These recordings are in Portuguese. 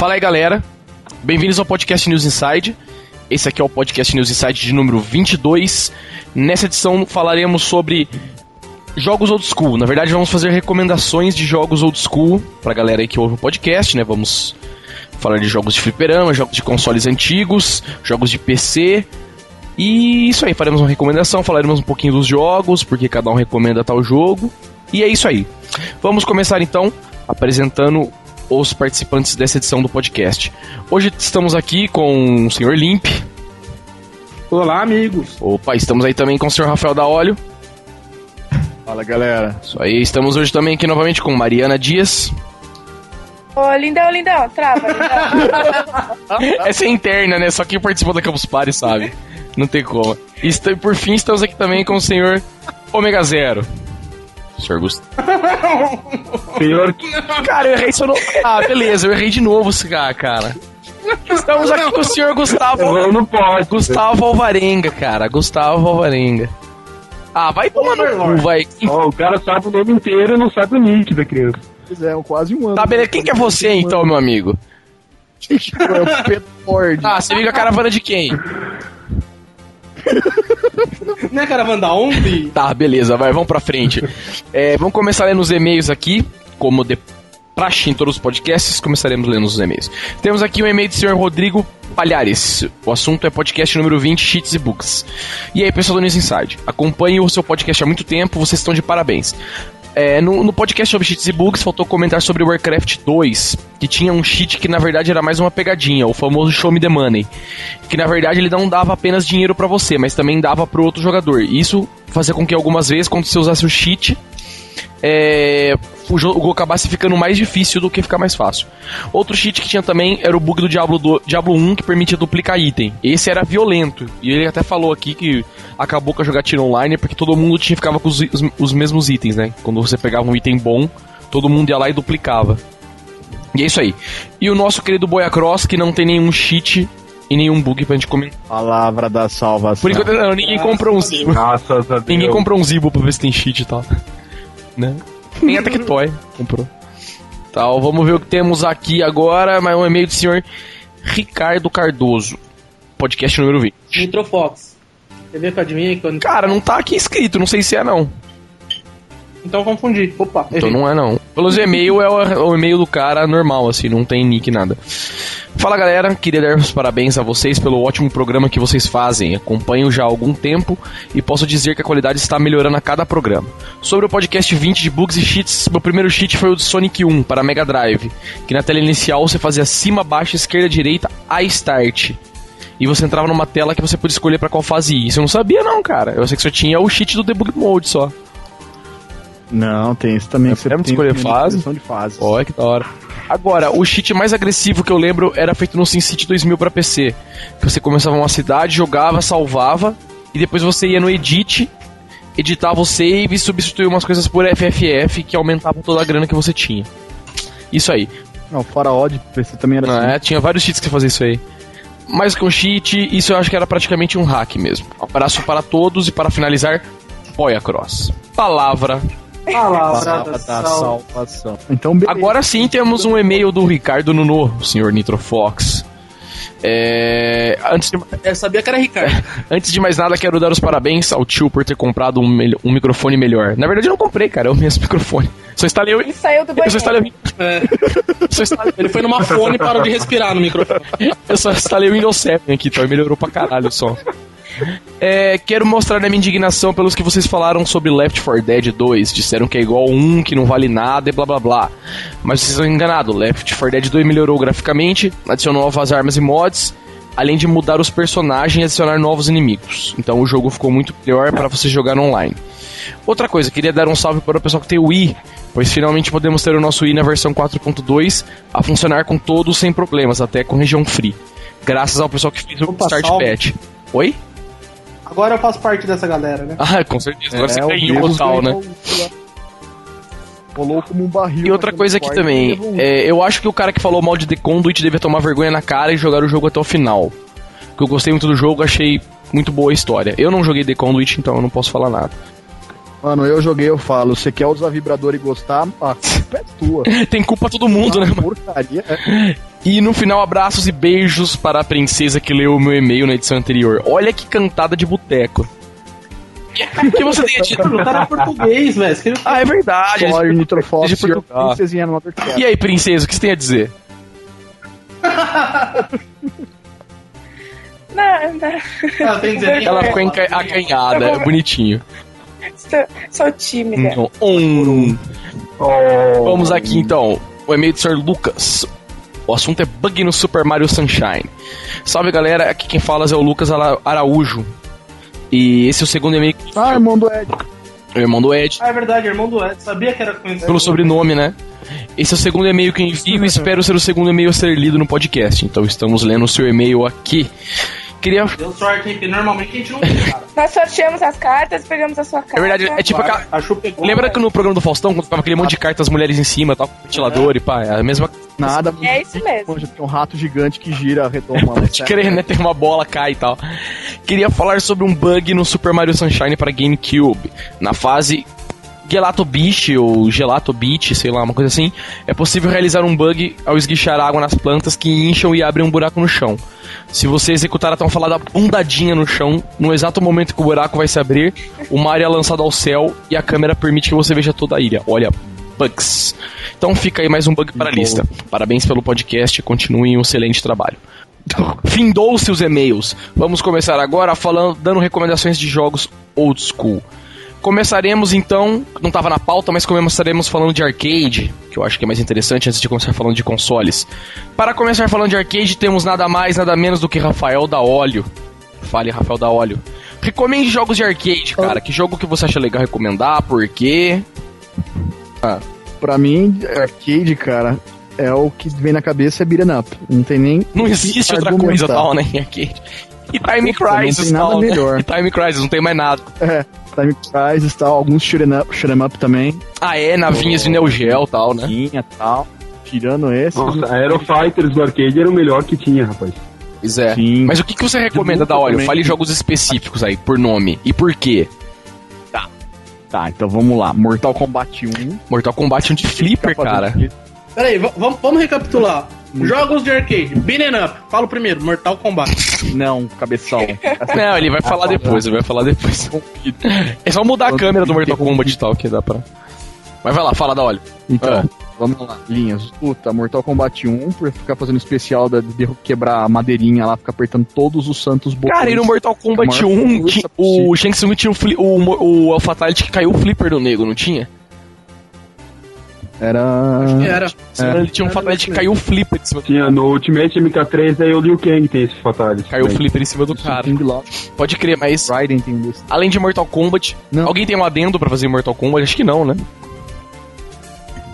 Fala aí, galera. Bem-vindos ao Podcast News Inside. Esse aqui é o Podcast News Inside de número 22. Nessa edição falaremos sobre jogos old school. Na verdade, vamos fazer recomendações de jogos old school pra galera aí que ouve o podcast, né? Vamos falar de jogos de fliperama, jogos de consoles antigos, jogos de PC. E isso aí, faremos uma recomendação, falaremos um pouquinho dos jogos, porque cada um recomenda tal jogo. E é isso aí. Vamos começar então apresentando os participantes dessa edição do podcast. Hoje estamos aqui com o Sr. Limp. Olá, amigos. Opa, estamos aí também com o Sr. Rafael da Óleo. Fala, galera. Isso aí, estamos hoje também aqui novamente com Mariana Dias. Ô, lindão, lindão, trava, lindão. Essa é interna, né? Só quem participou da Campus Party sabe. Não tem como. E por fim, estamos aqui também com o senhor Ômega Zero. Senhor Gustavo. Senhor que. Cara, eu errei seu nome. Ah, beleza, eu errei de novo, cara, cara. Estamos aqui com o senhor Gustavo. Não pode. Gustavo Alvarenga, cara. Gustavo Alvarenga. Ah, vai tomar no cu, vai. Ó, o cara sabe o nome inteiro e não sabe o nick da criança. Pois é, quase um ano. Tá, beleza. Quem que é você, então, meu amigo? É o Pedro Ford. Ah, você viu a caravana de quem? Não é caravana da OMB? Tá, beleza, vai, vamos pra frente. É, vamos começar lendo os e-mails aqui, como de praxe em todos os podcasts, começaremos lendo os e-mails. Temos aqui um e-mail do senhor Rodrigo Palhares. O assunto é podcast número 20, Cheats e Books. E aí, pessoal do News Inside, acompanho o seu podcast há muito tempo, vocês estão de parabéns. É, no, no podcast sobre cheats e bugs, faltou comentar sobre Warcraft 2, que tinha um cheat que na verdade era mais uma pegadinha, o famoso Show Me the Money. Que na verdade ele não dava apenas dinheiro pra você, mas também dava pro outro jogador. Isso fazia com que algumas vezes, quando você usasse o cheat, é, o jogo acabasse ficando mais difícil do que ficar mais fácil. Outro cheat que tinha também era o bug do Diablo, do, Diablo 1 que permitia duplicar item. Esse era violento. E ele até falou aqui que acabou com a jogatina online porque todo mundo tinha, ficava com os, os- os mesmos itens, né? Quando você pegava um item bom, todo mundo ia lá e duplicava. E é isso aí. E o nosso querido Boyacross, que não tem nenhum cheat e nenhum bug pra gente comentar. Palavra da salvação. Por enquanto, não, ninguém comprou um Zibo. Graças a Deus. Ninguém comprou um Zibo pra ver se tem cheat e tal. Né? Nem a Tectoy comprou. Tal, vamos ver o que temos aqui agora. Mais um e-mail do senhor Ricardo Cardoso. Podcast número 20. Nitrofox. Você vê que eu adivinhei que eu... Cara, não tá aqui escrito, não sei se é não. Então eu confundi. Opa, Então errei. não é não. Pelos e-mail é o, o e-mail do cara normal, assim, não tem nick nada. Fala galera, queria dar os parabéns a vocês pelo ótimo programa que vocês fazem. Acompanho já há algum tempo e posso dizer que a qualidade está melhorando a cada programa. Sobre o podcast 20 de bugs e cheats, meu primeiro cheat foi o de Sonic 1 para Mega Drive, que na tela inicial você fazia cima, baixo, esquerda, direita, a start. E você entrava numa tela que você podia escolher para qual fase ir. Isso eu não sabia não, cara. Eu sei que só tinha o cheat do debug mode só. Não, tem isso também. É Você mesmo tem escolher fase? de fases. Olha que da hora. Agora, o cheat mais agressivo que eu lembro era feito no SimCity 2000 pra PC. Que você começava uma cidade, jogava, salvava, e depois você ia no Edit, editava o save e substituía umas coisas por FFF que aumentavam toda a grana que você tinha. Isso aí. Não, fora odd, PC também era assim. é, tinha vários cheats que fazia isso aí. Que um cheat, isso eu acho que era praticamente um hack mesmo. Um abraço para todos e para finalizar, Boia Cross. Palavra Palavra da da sal. salvação. Então, beleza. Agora sim temos um e-mail do Ricardo Nuno, senhor Nitrofox. É, antes, de, Eu sabia que era Ricardo. antes de mais nada, quero dar os parabéns ao tio por ter comprado um, um microfone melhor. Na verdade, eu não comprei, cara, é o mesmo microfone. Só instalei o. Ele saiu do só banheiro. instalei, É, só instalei, ele foi numa fone e parou de respirar no microfone. eu só instalei o Windows 7 aqui, então e melhorou pra caralho o som. É, quero mostrar a minha indignação pelos que vocês falaram sobre Left 4 Dead 2. Disseram que é igual um, que não vale nada e blá blá blá. Mas vocês estão enganados. Left 4 Dead 2 melhorou graficamente, adicionou novas armas e mods, além de mudar os personagens e adicionar novos inimigos. Então o jogo ficou muito pior para você jogar online. Outra coisa, queria dar um salve para o pessoal que tem o Wii, pois finalmente podemos ter o nosso Wii na versão 4.2 a funcionar com todos sem problemas, até com região free. Graças ao pessoal que fez o Opa, Start salve. Patch. Oi? Agora eu faço parte dessa galera, né? Ah, com certeza. Agora você o ganhou Deus total, né? Rolou como um barril. E outra coisa aqui também, é, eu acho que o cara que falou mal de The Conduit devia tomar vergonha na cara e jogar o jogo até o final. Porque eu gostei muito do jogo, achei muito boa a história. Eu não joguei The Conduit, então eu não posso falar nada. Mano, eu joguei, eu falo, você quer usar vibrador e gostar, a culpa é tua. Tem culpa todo mundo, né? mano? Porcaria. é. E no final, abraços e beijos para a princesa que leu o meu e-mail na edição anterior. Olha que cantada de boteco. O que você tem a dizer? O cara é português, velho. Ah, é verdade. Sorry, Nitrofox, princesinha no. E aí, princesa, o que você tem a dizer? Nada. Tem que dizer. Ela ficou enca- acanhada, é bonitinho. Sou, sou tímida. Então, um. Vamos aqui então. O e-mail do Sr. Lucas. O assunto é bug no Super Mario Sunshine. Salve galera, aqui quem fala é o Lucas Ara- Araújo. E esse é o segundo e-mail, Ah, irmão do Ed. o irmão do Ed, Ah, é verdade, irmão do Ed. Sabia que era conhecido. pelo sobrenome, né? Esse é o segundo e-mail que eu envio e espero ser o segundo e-mail a ser lido no podcast. Então estamos lendo o seu e-mail aqui. Queria. Deu sorte, hein? Normalmente a gente não tem, cara. Nós sorteamos as cartas, pegamos a sua carta. É verdade, é tipo aquela. A Chu pegou. Lembra que no programa do Faustão, quando ficava aquele monte de cartas, as mulheres em cima, tal, com ventilador e pá, é a mesma Nada. É isso mesmo. Tem um rato gigante que gira, retoma. Pode crer, né? Tem uma bola, cai e tal. Queria falar sobre um bug no Super Mario Sunshine para GameCube. Na fase Gelato Beach ou Gelato Beach, sei lá, uma coisa assim, é possível realizar um bug ao esguichar água nas plantas que incham e abrem um buraco no chão. Se você executar a tão falada bundadinha no chão, no exato momento que o buraco vai se abrir, o Mario é lançado ao céu e a câmera permite que você veja toda a ilha. Olha, bugs. Então fica aí mais um bug para a lista. Parabéns pelo podcast continuem um excelente trabalho. Findou-se os e-mails. Vamos começar agora falando, dando recomendações de jogos old school. Começaremos então, não estava na pauta, mas começaremos falando de arcade, que eu acho que é mais interessante antes de começar falando de consoles. Para começar falando de arcade, temos nada mais, nada menos do que Rafael da Óleo. Fale, Rafael da Óleo. Recomende jogos de arcade, cara. Que jogo que você acha legal recomendar? Por quê? Pra mim, arcade, cara, é o que vem na cabeça é beat'em up. Não tem nem. Não existe outra coisa tal, né, em arcade. E Time Puta, não Crisis tem nada tal, né? melhor. E Time Crisis, não tem mais nada. É, Time Crisis e tal, alguns shoot'em up, up também. Ah, é, navinhas de Neo Geo tal, né? Tinha tal. Tirando esse. Nossa, a Aero Fighters do arcade era o melhor que tinha, rapaz. Pois é. Sim. Mas o que, que você recomenda da também. Fale jogos específicos aí, por nome. E por quê? Tá, então vamos lá. Mortal Kombat 1. Mortal Kombat é um de flipper, Tá cara. Peraí, v- vamos, vamos recapitular. Jogos de arcade. Beaten up. Fala o primeiro, Mortal Kombat. Não, cabeção. Não, ele vai falar depois, ele vai falar depois. É só mudar a câmera do Mortal Kombat e tal, que dá pra... Mas vai lá, fala da Óleo. Então, É. vamos lá. Linhas. Luta, Mortal Kombat 1, por ficar fazendo especial da, de quebrar a madeirinha lá, ficar apertando todos os santos botões. Cara, e no Mortal Kombat A maior 1, força ti- o Shang Tsung tinha o, o, o, o Fatality que caiu o flipper do nego, não tinha? Era. Era. Ele tinha um Fatality que caiu o flipper em cima do Tinha no Ultimate MK3, aí o Liu Kang tem esse Fatality. Caiu o flipper em cima do cara. Pode crer, mas Raiden tem desse. além de Mortal Kombat, Não. alguém tem um adendo pra fazer em Mortal Kombat? Acho que não, né?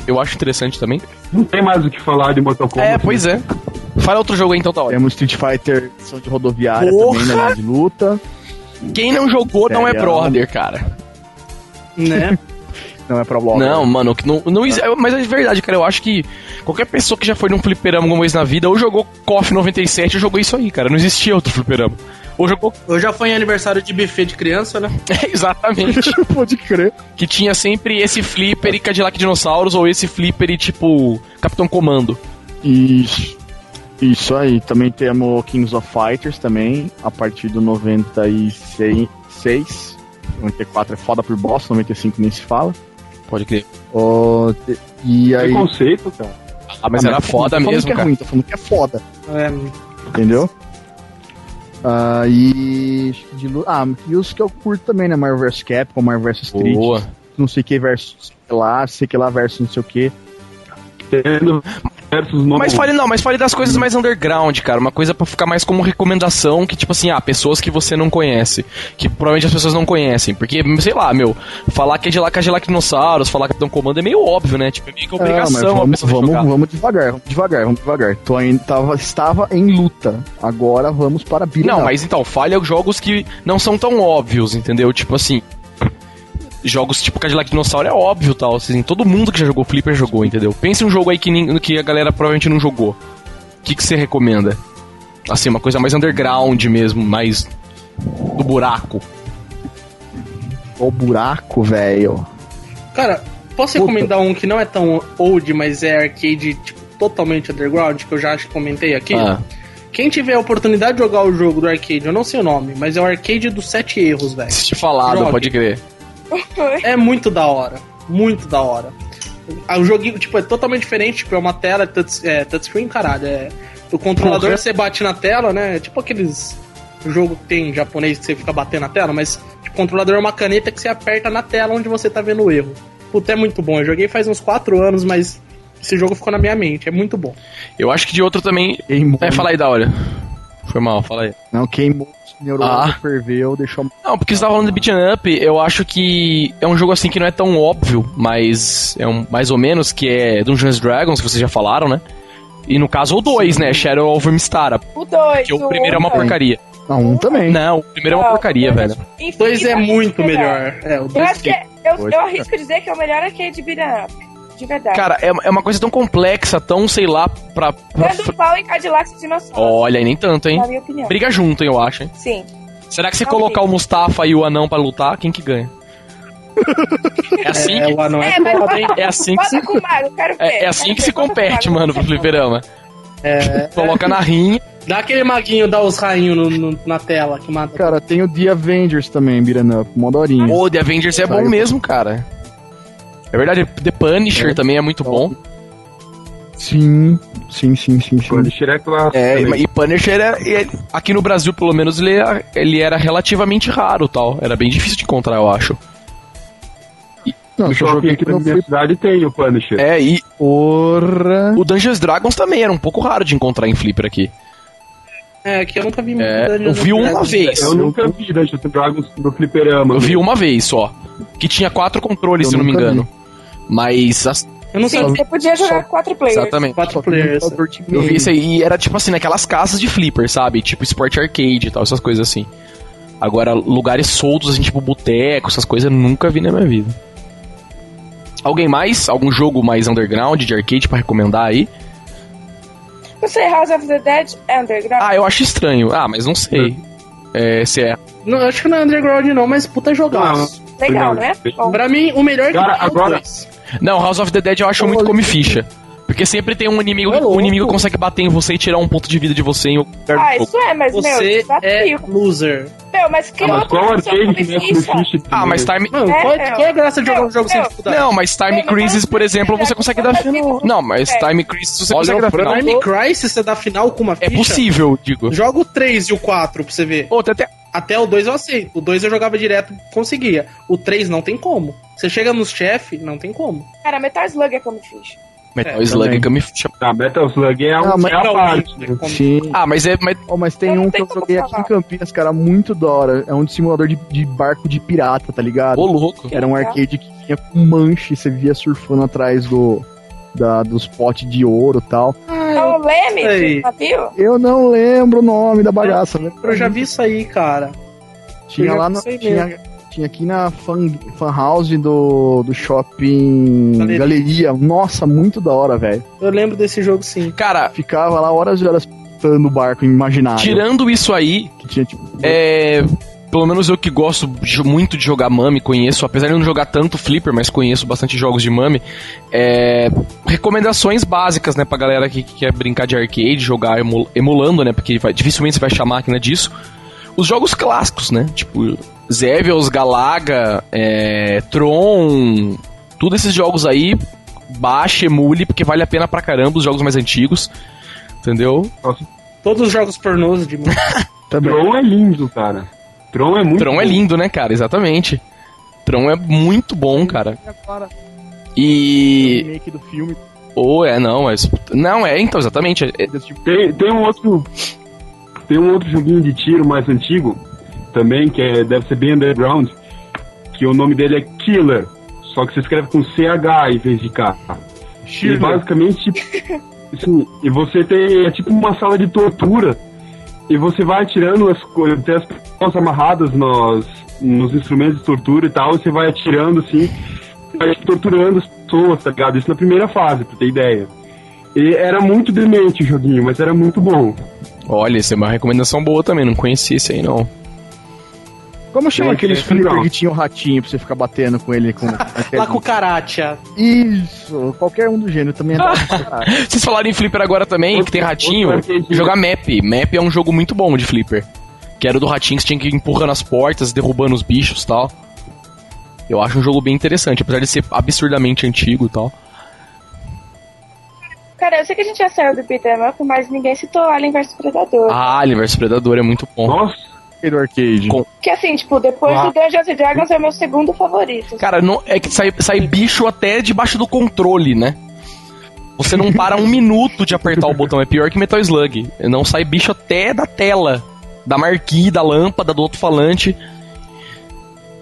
Eu acho interessante também. Não tem mais o que falar de Mortal Kombat. É, pois é. Fala outro jogo aí então, tá ótimo. Temos Street Fighter, são de rodoviária Porra! também, né? De luta. Quem não jogou não é Sério? brother, cara. Né? Não é pra blog. Não, mano, que não, não exi- mas é verdade, cara. Eu acho que qualquer pessoa que já foi num fliperama alguma vez na vida, ou jogou KOF 97, ou jogou isso aí, cara. Não existia outro fliperama. Ou jogou. Eu já fui em aniversário de buffet de criança, né? É, exatamente. Pode crer. que tinha sempre esse flipper e Cadillac Dinossauros, ou esse flipper e tipo. Capitão Comando. Isso. Isso aí. Também temos Kings of Fighters também, a partir do 96. 94 é foda por boss, 95 nem se fala. Pode crer. Te- e aí. Preconceito, cara. Ah, mas Ah, era tô foda falando mesmo, que é cara. ruim, tô falando que é foda. É, Entendeu? Ah, e. de Ah, e os que eu curto também, né? Marvel vs Capcom, Marvel vs Street. Boa. Não sei que versus sei lá, sei que lá versus não sei o que. Tendo versus novo. Mas fale não, mas fale das coisas mais underground, cara. Uma coisa pra ficar mais como recomendação, que tipo assim, ah, pessoas que você não conhece. Que provavelmente as pessoas não conhecem. Porque, sei lá, meu, falar que é de lá Dinossauros, falar Capitão Comando é meio óbvio, né? Tipo, é meio que mas obrigação a vamos, pessoa vamos, jogar. vamos devagar, vamos devagar, vamos devagar. Tô ainda, tava, estava em luta. Agora vamos para a Não, mas então, fale os jogos que não são tão óbvios, entendeu? Tipo assim. Jogos tipo Cadillac Dinossauro é óbvio tal. Assim, todo mundo que já jogou Flipper jogou, entendeu? Pense um jogo aí que, que a galera provavelmente não jogou. O que, que você recomenda? Assim, uma coisa mais underground mesmo, mais do buraco. O buraco, velho. Cara, posso Puta. recomendar um que não é tão old, mas é arcade tipo, totalmente underground, que eu já acho que comentei aqui? Ah, Quem tiver a oportunidade de jogar o jogo do arcade, eu não sei o nome, mas é o arcade dos sete erros, velho. se te falado, Jogue. pode crer. É muito da hora. Muito da hora. Ah, O joguinho, tipo, é totalmente diferente, tipo, é uma tela, é touch, é, touchscreen, caralho. É, o controlador Porra. você bate na tela, né? Tipo aqueles jogo que tem em japonês que você fica batendo na tela, mas tipo, o controlador é uma caneta que você aperta na tela onde você tá vendo o erro. Puta, é muito bom. Eu joguei faz uns 4 anos, mas esse jogo ficou na minha mente. É muito bom. Eu acho que de outro também. Queimou. É, fala aí da hora. Foi mal, fala aí. Não, queimou os neurônios, Ah. ferveu, deixou. Não, porque você tava falando de beat'em up, eu acho que é um jogo assim que não é tão óbvio, mas é um mais ou menos, que é Dungeons Dragons, que vocês já falaram, né? E no caso o 2, né? Shadow of Mistara. O 2. Que o primeiro é uma também. porcaria. Não, um também. Não, o primeiro é uma porcaria, velho. O 2 é muito melhor. É, o Eu dois acho que é- eu, Dois. eu arrisco dizer que é o melhor arcade beat'em up. De verdade. Cara, é, é uma coisa tão complexa, tão, sei lá, pra. pra Dando pau em Cadillacs e dinossauros. Olha, nem tanto, hein? Na minha opinião. Briga junto, hein, eu acho, hein? Sim. Será que se Não colocar briga. o Mustafa e o anão pra lutar, quem que ganha? É assim É, que, o anão é, É, mas foda, hein? é assim que se, Bota com o Mago, quero ver. é, é assim quero que ver, se compete, mano, pro fliperama. É, Coloca na rinha. Dá aquele maguinho, dá os rainhos no- no- na tela que mata. Cara, tem o The Avengers também, beat'em up, mó daorinha. Ô, The Avengers é bom mesmo, cara. É verdade, The Punisher É. também é muito bom. Sim, sim, sim, sim, sim. Punisher é clássico. É, também. e Punisher, é, é- aqui no Brasil, pelo menos, ele era, ele era relativamente raro tal. Era bem difícil de encontrar, eu acho. Não, eu shopping joguei aqui que na minha foi cidade tem o Punisher. É, e porra. o Dungeons Dragons também era um pouco raro de encontrar em Flipper aqui. É, que eu nunca vi muito É, Dungeons eu vi uma vez. Eu nunca vi Dungeons Dragons no fliperama. Eu vi uma vez só. Que tinha quatro controles, Eu se não me engano. Mas, as- Eu não Sim, sabia. você podia jogar Só- quatro players. exatamente. Quatro que players. computador de Eu vi isso aí, e era tipo assim, naquelas casas de flipper, sabe? Tipo Sport Arcade e tal, essas coisas assim. Agora, lugares soltos, assim, tipo boteco, essas coisas, eu nunca vi na minha vida. Alguém mais? Algum jogo mais underground de arcade pra recomendar aí? Não sei, House of the Dead é underground? Ah, eu acho estranho. Ah, mas não sei. É, se é. Não, eu acho que não é underground não, mas puta jogaço. Legal, né? Bom, Pra mim, o melhor que Cara, é o agora- dois. Não, House of the Dead eu acho muito come ficha. Porque sempre tem um inimigo, Ô, um louco. inimigo consegue bater em você e tirar um ponto de vida de você em lugar ah, jogo. isso é, mas, meu, Você é desafio. loser. Meu, mas que Ah, mas qual arcade? Ah, mas Time. Mano, É, qual, meu. qual é a graça de jogar um Meu, jogo sem meu. dificuldade? Não, mas Time Meu, Crisis, por assim, exemplo, você consegue dar tá final. vivo. Não, mas É. Time Crisis você Olha consegue o dar final. Time Crisis, você dá final com uma É ficha? possível, digo. Joga o 3 e o 4 pra você ver. Outra até. Até o 2 eu aceito. O 2 eu jogava direto, conseguia. O 3 não tem como. Você chega nos chefe, não tem como. Cara, Metal Slug é come ficha. Metal É, Slug também. Game Ficha. Ah, Metal Slug é, um, Ah, mas- é parte. Né? Sim. Ah, mas é. Mas, Oh, mas tem Eu não um que eu joguei aqui em Campinas, cara, muito da hora. É um de simulador de, de barco de pirata, tá ligado? ô louco. Era um arcade que tinha com manche, você via surfando atrás do, da, dos potes de ouro e tal. É o Leme navio? Eu não lembro o nome da bagaça, né? Eu já vi isso aí, cara. Tinha eu lá no, sei tinha, tinha aqui na fan, fan house do, do shopping Galeria. Galeria. Nossa, muito da hora, velho. Eu lembro desse jogo sim. Cara, Ficava lá horas e horas pintando o barco imaginário. tirando isso aí, Que tinha, tipo, é. Pelo menos eu que gosto de- muito de jogar Mami, conheço, apesar de não jogar tanto Flipper, mas conheço bastante jogos de Mami. É, recomendações básicas, né, pra galera que, que quer brincar de arcade, jogar emu- emulando, né, porque vai- dificilmente você vai achar a máquina disso. Os jogos clássicos, né, tipo Zevils, Galaga, é, Tron, todos esses jogos aí, baixa, emule, porque vale a pena pra caramba os jogos mais antigos, entendeu? Todos os jogos pornôs de. Tron é lindo, cara. Tron é muito Tron é bom. lindo, né, cara? Exatamente. Tron é muito bom, cara. Agora, o E. remake do filme Ou é, não, mas. Não, é, então, exatamente. É- tipo. Tem, tem um outro. Tem um outro joguinho de tiro mais antigo também, que é, deve ser bem underground, que o nome dele é Killer. Só que você escreve com CH em vez de K. E basicamente, assim, e você tem. É tipo uma sala de tortura. E você vai atirando as coisas, tem as pessoas amarradas nos, nos instrumentos de tortura e tal, e você vai atirando assim, vai torturando as pessoas, tá ligado? Isso na primeira fase, pra ter ideia. E era muito demente o joguinho, mas era muito bom. Olha, isso é uma recomendação boa também, não conhecia esse aí, não. Como chama aqueles flipper que tinha um ratinho pra você ficar batendo com ele? Com, Lá com o Karatia. Isso, qualquer um do gênero também caralho. Vocês falaram em flipper agora também, que tem ratinho. outro. Jogar map. Map é um jogo muito bom de flipper. Que era o do ratinho que você tinha que ir empurrando as portas, derrubando os bichos e tal. Eu acho um jogo bem interessante, apesar de ser absurdamente antigo e tal. Cara, eu sei que a gente já saiu do beat'em up, mas ninguém citou Alien vs Predador. Ah, Alien vs Predador é muito bom. Nossa, do arcade. Com- Que assim, tipo, depois Ah. do Dungeons and Dragons é o meu segundo favorito. Cara, não, é que sai, sai bicho até debaixo do controle, né? Você não para um minuto de apertar o botão, é pior que Metal Slug. Não sai bicho até da tela, da marquise, da lâmpada, do alto-falante.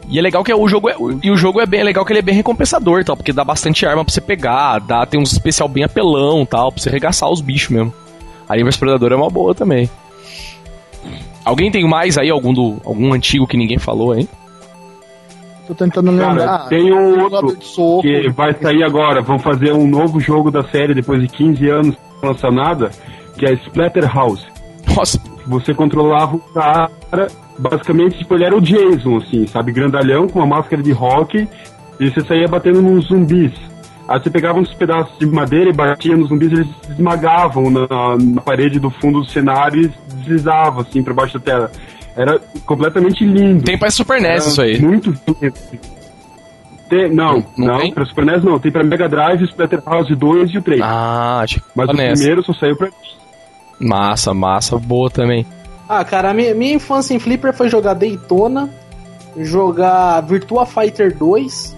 E é legal que o jogo é, e o jogo é bem é legal que ele é bem recompensador, tal, porque dá bastante arma pra você pegar, dá tem uns especial bem apelão, tal, pra você regaçar os bichos mesmo. Alien vs Predador é uma boa também. Alguém tem mais aí algum do algum antigo que ninguém falou aí? Tô tentando lembrar. Cara, Ah, tem um outro soco. que vai sair agora. Vão fazer um novo jogo da série depois de 15 anos não lança nada, que é Splatterhouse. Nossa, Você controlava o cara, basicamente, tipo, ele era o Jason, assim, sabe? Grandalhão, com uma máscara de rock, e você saía batendo nos zumbis. Aí você pegava uns pedaços de madeira e batia nos zumbis, eles esmagavam na, na parede do fundo do cenário e deslizavam, assim, pra baixo da tela. Era completamente lindo. tem pra Super NES Era isso aí. Muito lindo. Tem, não, Não- não não, tem? pra Super NES não. Tem pra Mega Drive, Splatterhouse 2 e o 3. Ah, acho que Mas o NES. primeiro só saiu pra... Massa, massa, boa também. Ah, cara, a minha, minha infância em Flipper foi jogar Daytona, jogar Virtua Fighter 2,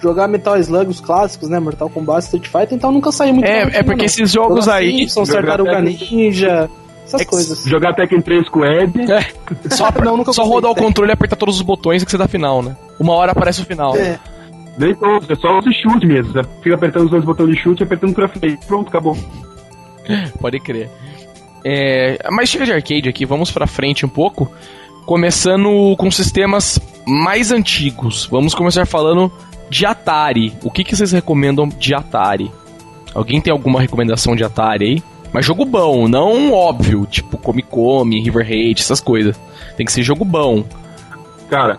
jogar Metal Slug, os clássicos, né? Mortal Kombat, Street Fighter, então nunca saí muito É, é porque não. esses jogos Jogar aí. Simpsons, Tartaruga Tekken- Ninja, essas É coisas. Jogar Tekken 3 com o Ed. É, só, Não, nunca só rodar o controle e apertar todos os botões que você dá final, né? Uma hora aparece o final. É. Nem todos, é só você chute mesmo. Você fica apertando os dois botões de chute e apertando pra frente. Pronto, acabou. Pode crer. É, mas chega de arcade aqui, vamos pra frente um pouco. Começando com sistemas mais antigos. Vamos começar falando de Atari. O que, que vocês recomendam de Atari? Alguém tem alguma recomendação de Atari aí? Mas jogo bom, não óbvio, tipo Come Come, River Raid, essas coisas. Tem que ser jogo bom. Cara,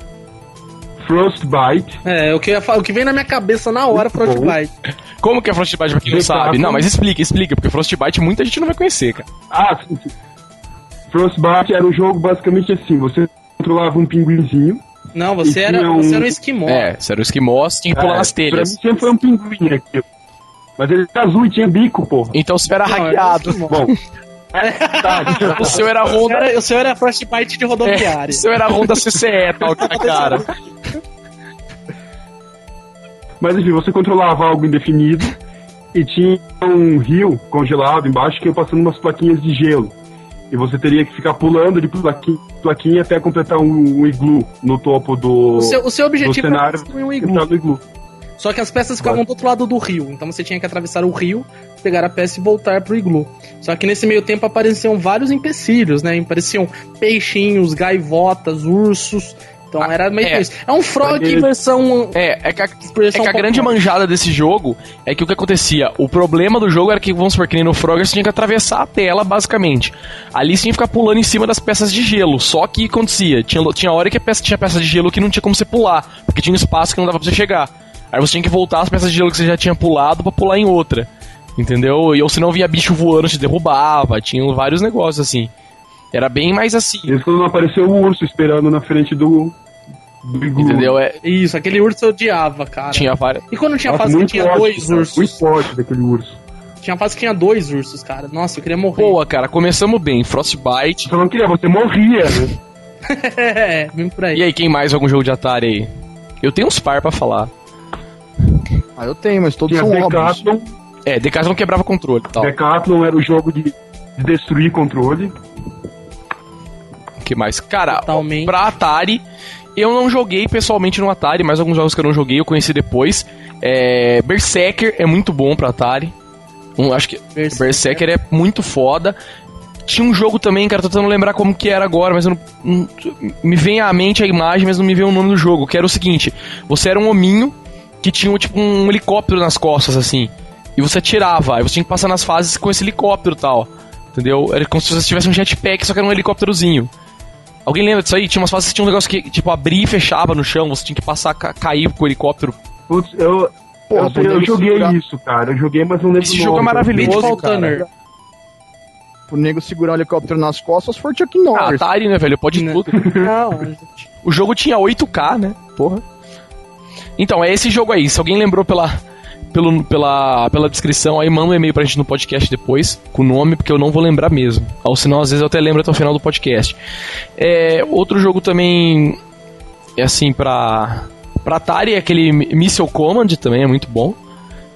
Frostbite. É, o que, eu ia falar- o que vem na minha cabeça na hora, bom. Frostbite. Como que é Frostbite pra quem não sabe? Não, mas explica, explica, porque Frostbite muita gente não vai conhecer, cara. Ah, sim, sim. Frostbite era um jogo basicamente assim: você controlava um pinguinzinho. Não, você era, um- você era um esquimó. É, se era o esquimó, você tinha que pular É, nas Pra telhas. mim sempre foi um pinguim aquilo. Mas ele era azul e tinha bico, porra. Então você era Não, era um hackeado. Bom, O seu era O senhor Honda. era- O senhor era Frostbite de É, rodoviária. o seu era Honda CCE, tal, que na cara. Mas enfim, você controlava algo indefinido e tinha um rio congelado embaixo que ia passando umas plaquinhas de gelo. E você teria que ficar pulando de plaquinha, plaquinha até completar um, um iglu no topo do, O seu, o seu objetivo era cenário. construir um iglu. iglu. Só que as peças ficavam do outro lado do rio. Então você tinha que atravessar o rio, pegar a peça e voltar pro iglu. Só que nesse meio tempo apareciam vários empecilhos, né? Apareciam peixinhos, gaivotas, ursos. Então Ah, era meio é. isso. É um frog Ele- versão. É, é que a, é versão que a grande manjada desse jogo é que o que acontecia? O problema do jogo era que, vamos supor, que nem no Frogger, você tinha que atravessar a tela, basicamente. Ali você tinha que ficar pulando em cima das peças de gelo. Só que o que acontecia? Tinha, tinha hora que a peça, tinha peça de gelo que não tinha como você pular, porque tinha um espaço que não dava pra você chegar. Aí você tinha que voltar as peças de gelo que você já tinha pulado pra pular em outra. Entendeu? E ou senão via bicho voando, te derrubava, tinha vários negócios assim. Era bem mais assim. Isso quando não apareceu o urso esperando na frente do, do iglu. Entendeu? É, Isso, aquele urso eu odiava, cara. tinha várias. E quando tinha Nossa, fase que tinha ótimo, dois cara, ursos? Muito forte daquele urso. Tinha fase que tinha dois ursos, cara. Nossa, eu queria morrer. Boa, cara, começamos bem. Frostbite. Você não queria, você morria, né? é, vem por aí. E aí, quem mais algum jogo de Atari aí? Eu tenho uns par pra falar. Ah, eu tenho, mas todos Tinha são óbvios. Decathlon. É, DK não quebrava controle e tal. Decathlon era o jogo de destruir controle. Que mais? Cara, Totalmente. pra Atari, eu não joguei pessoalmente no Atari, mas alguns jogos que eu não joguei eu conheci depois. É, Berserker é muito bom pra Atari. Um, acho que Berserker. Berserker é muito foda. Tinha um jogo também, cara, tô tentando lembrar como que era agora, mas eu não, não- me vem à mente a imagem, mas não me vem o nome do jogo. Que era o seguinte: você era um hominho que tinha tipo um helicóptero nas costas, assim. E você atirava, aí você tinha que passar nas fases com esse helicóptero e tal. Entendeu? Era como se você tivesse um jetpack, só que era um helicópterozinho. Alguém lembra disso aí? Tinha umas fases que tinha um negócio que, tipo, abria e fechava no chão, você tinha que passar, ca cair com o helicóptero. Putz, eu, Porra, eu, sei, eu joguei segurar. isso, cara. Eu joguei, mas não lembro Esse o jogo é nome. maravilhoso, Pitfall cara. Tanner. O nego segurar um helicóptero nas costas for Chuck Ah, Norris. Atari, né, velho? Pode Né? tudo. Não, O jogo tinha 8K, né? Porra. Então, é esse jogo aí. Se alguém lembrou pela, pelo, pela, pela descrição, aí manda um e-mail pra gente no podcast depois, com o nome, porque eu não vou lembrar mesmo. Ou senão, às vezes, eu até lembro até o final do podcast. É, outro jogo também, é assim, pra, pra Atari, é aquele Missile Command também, é muito bom.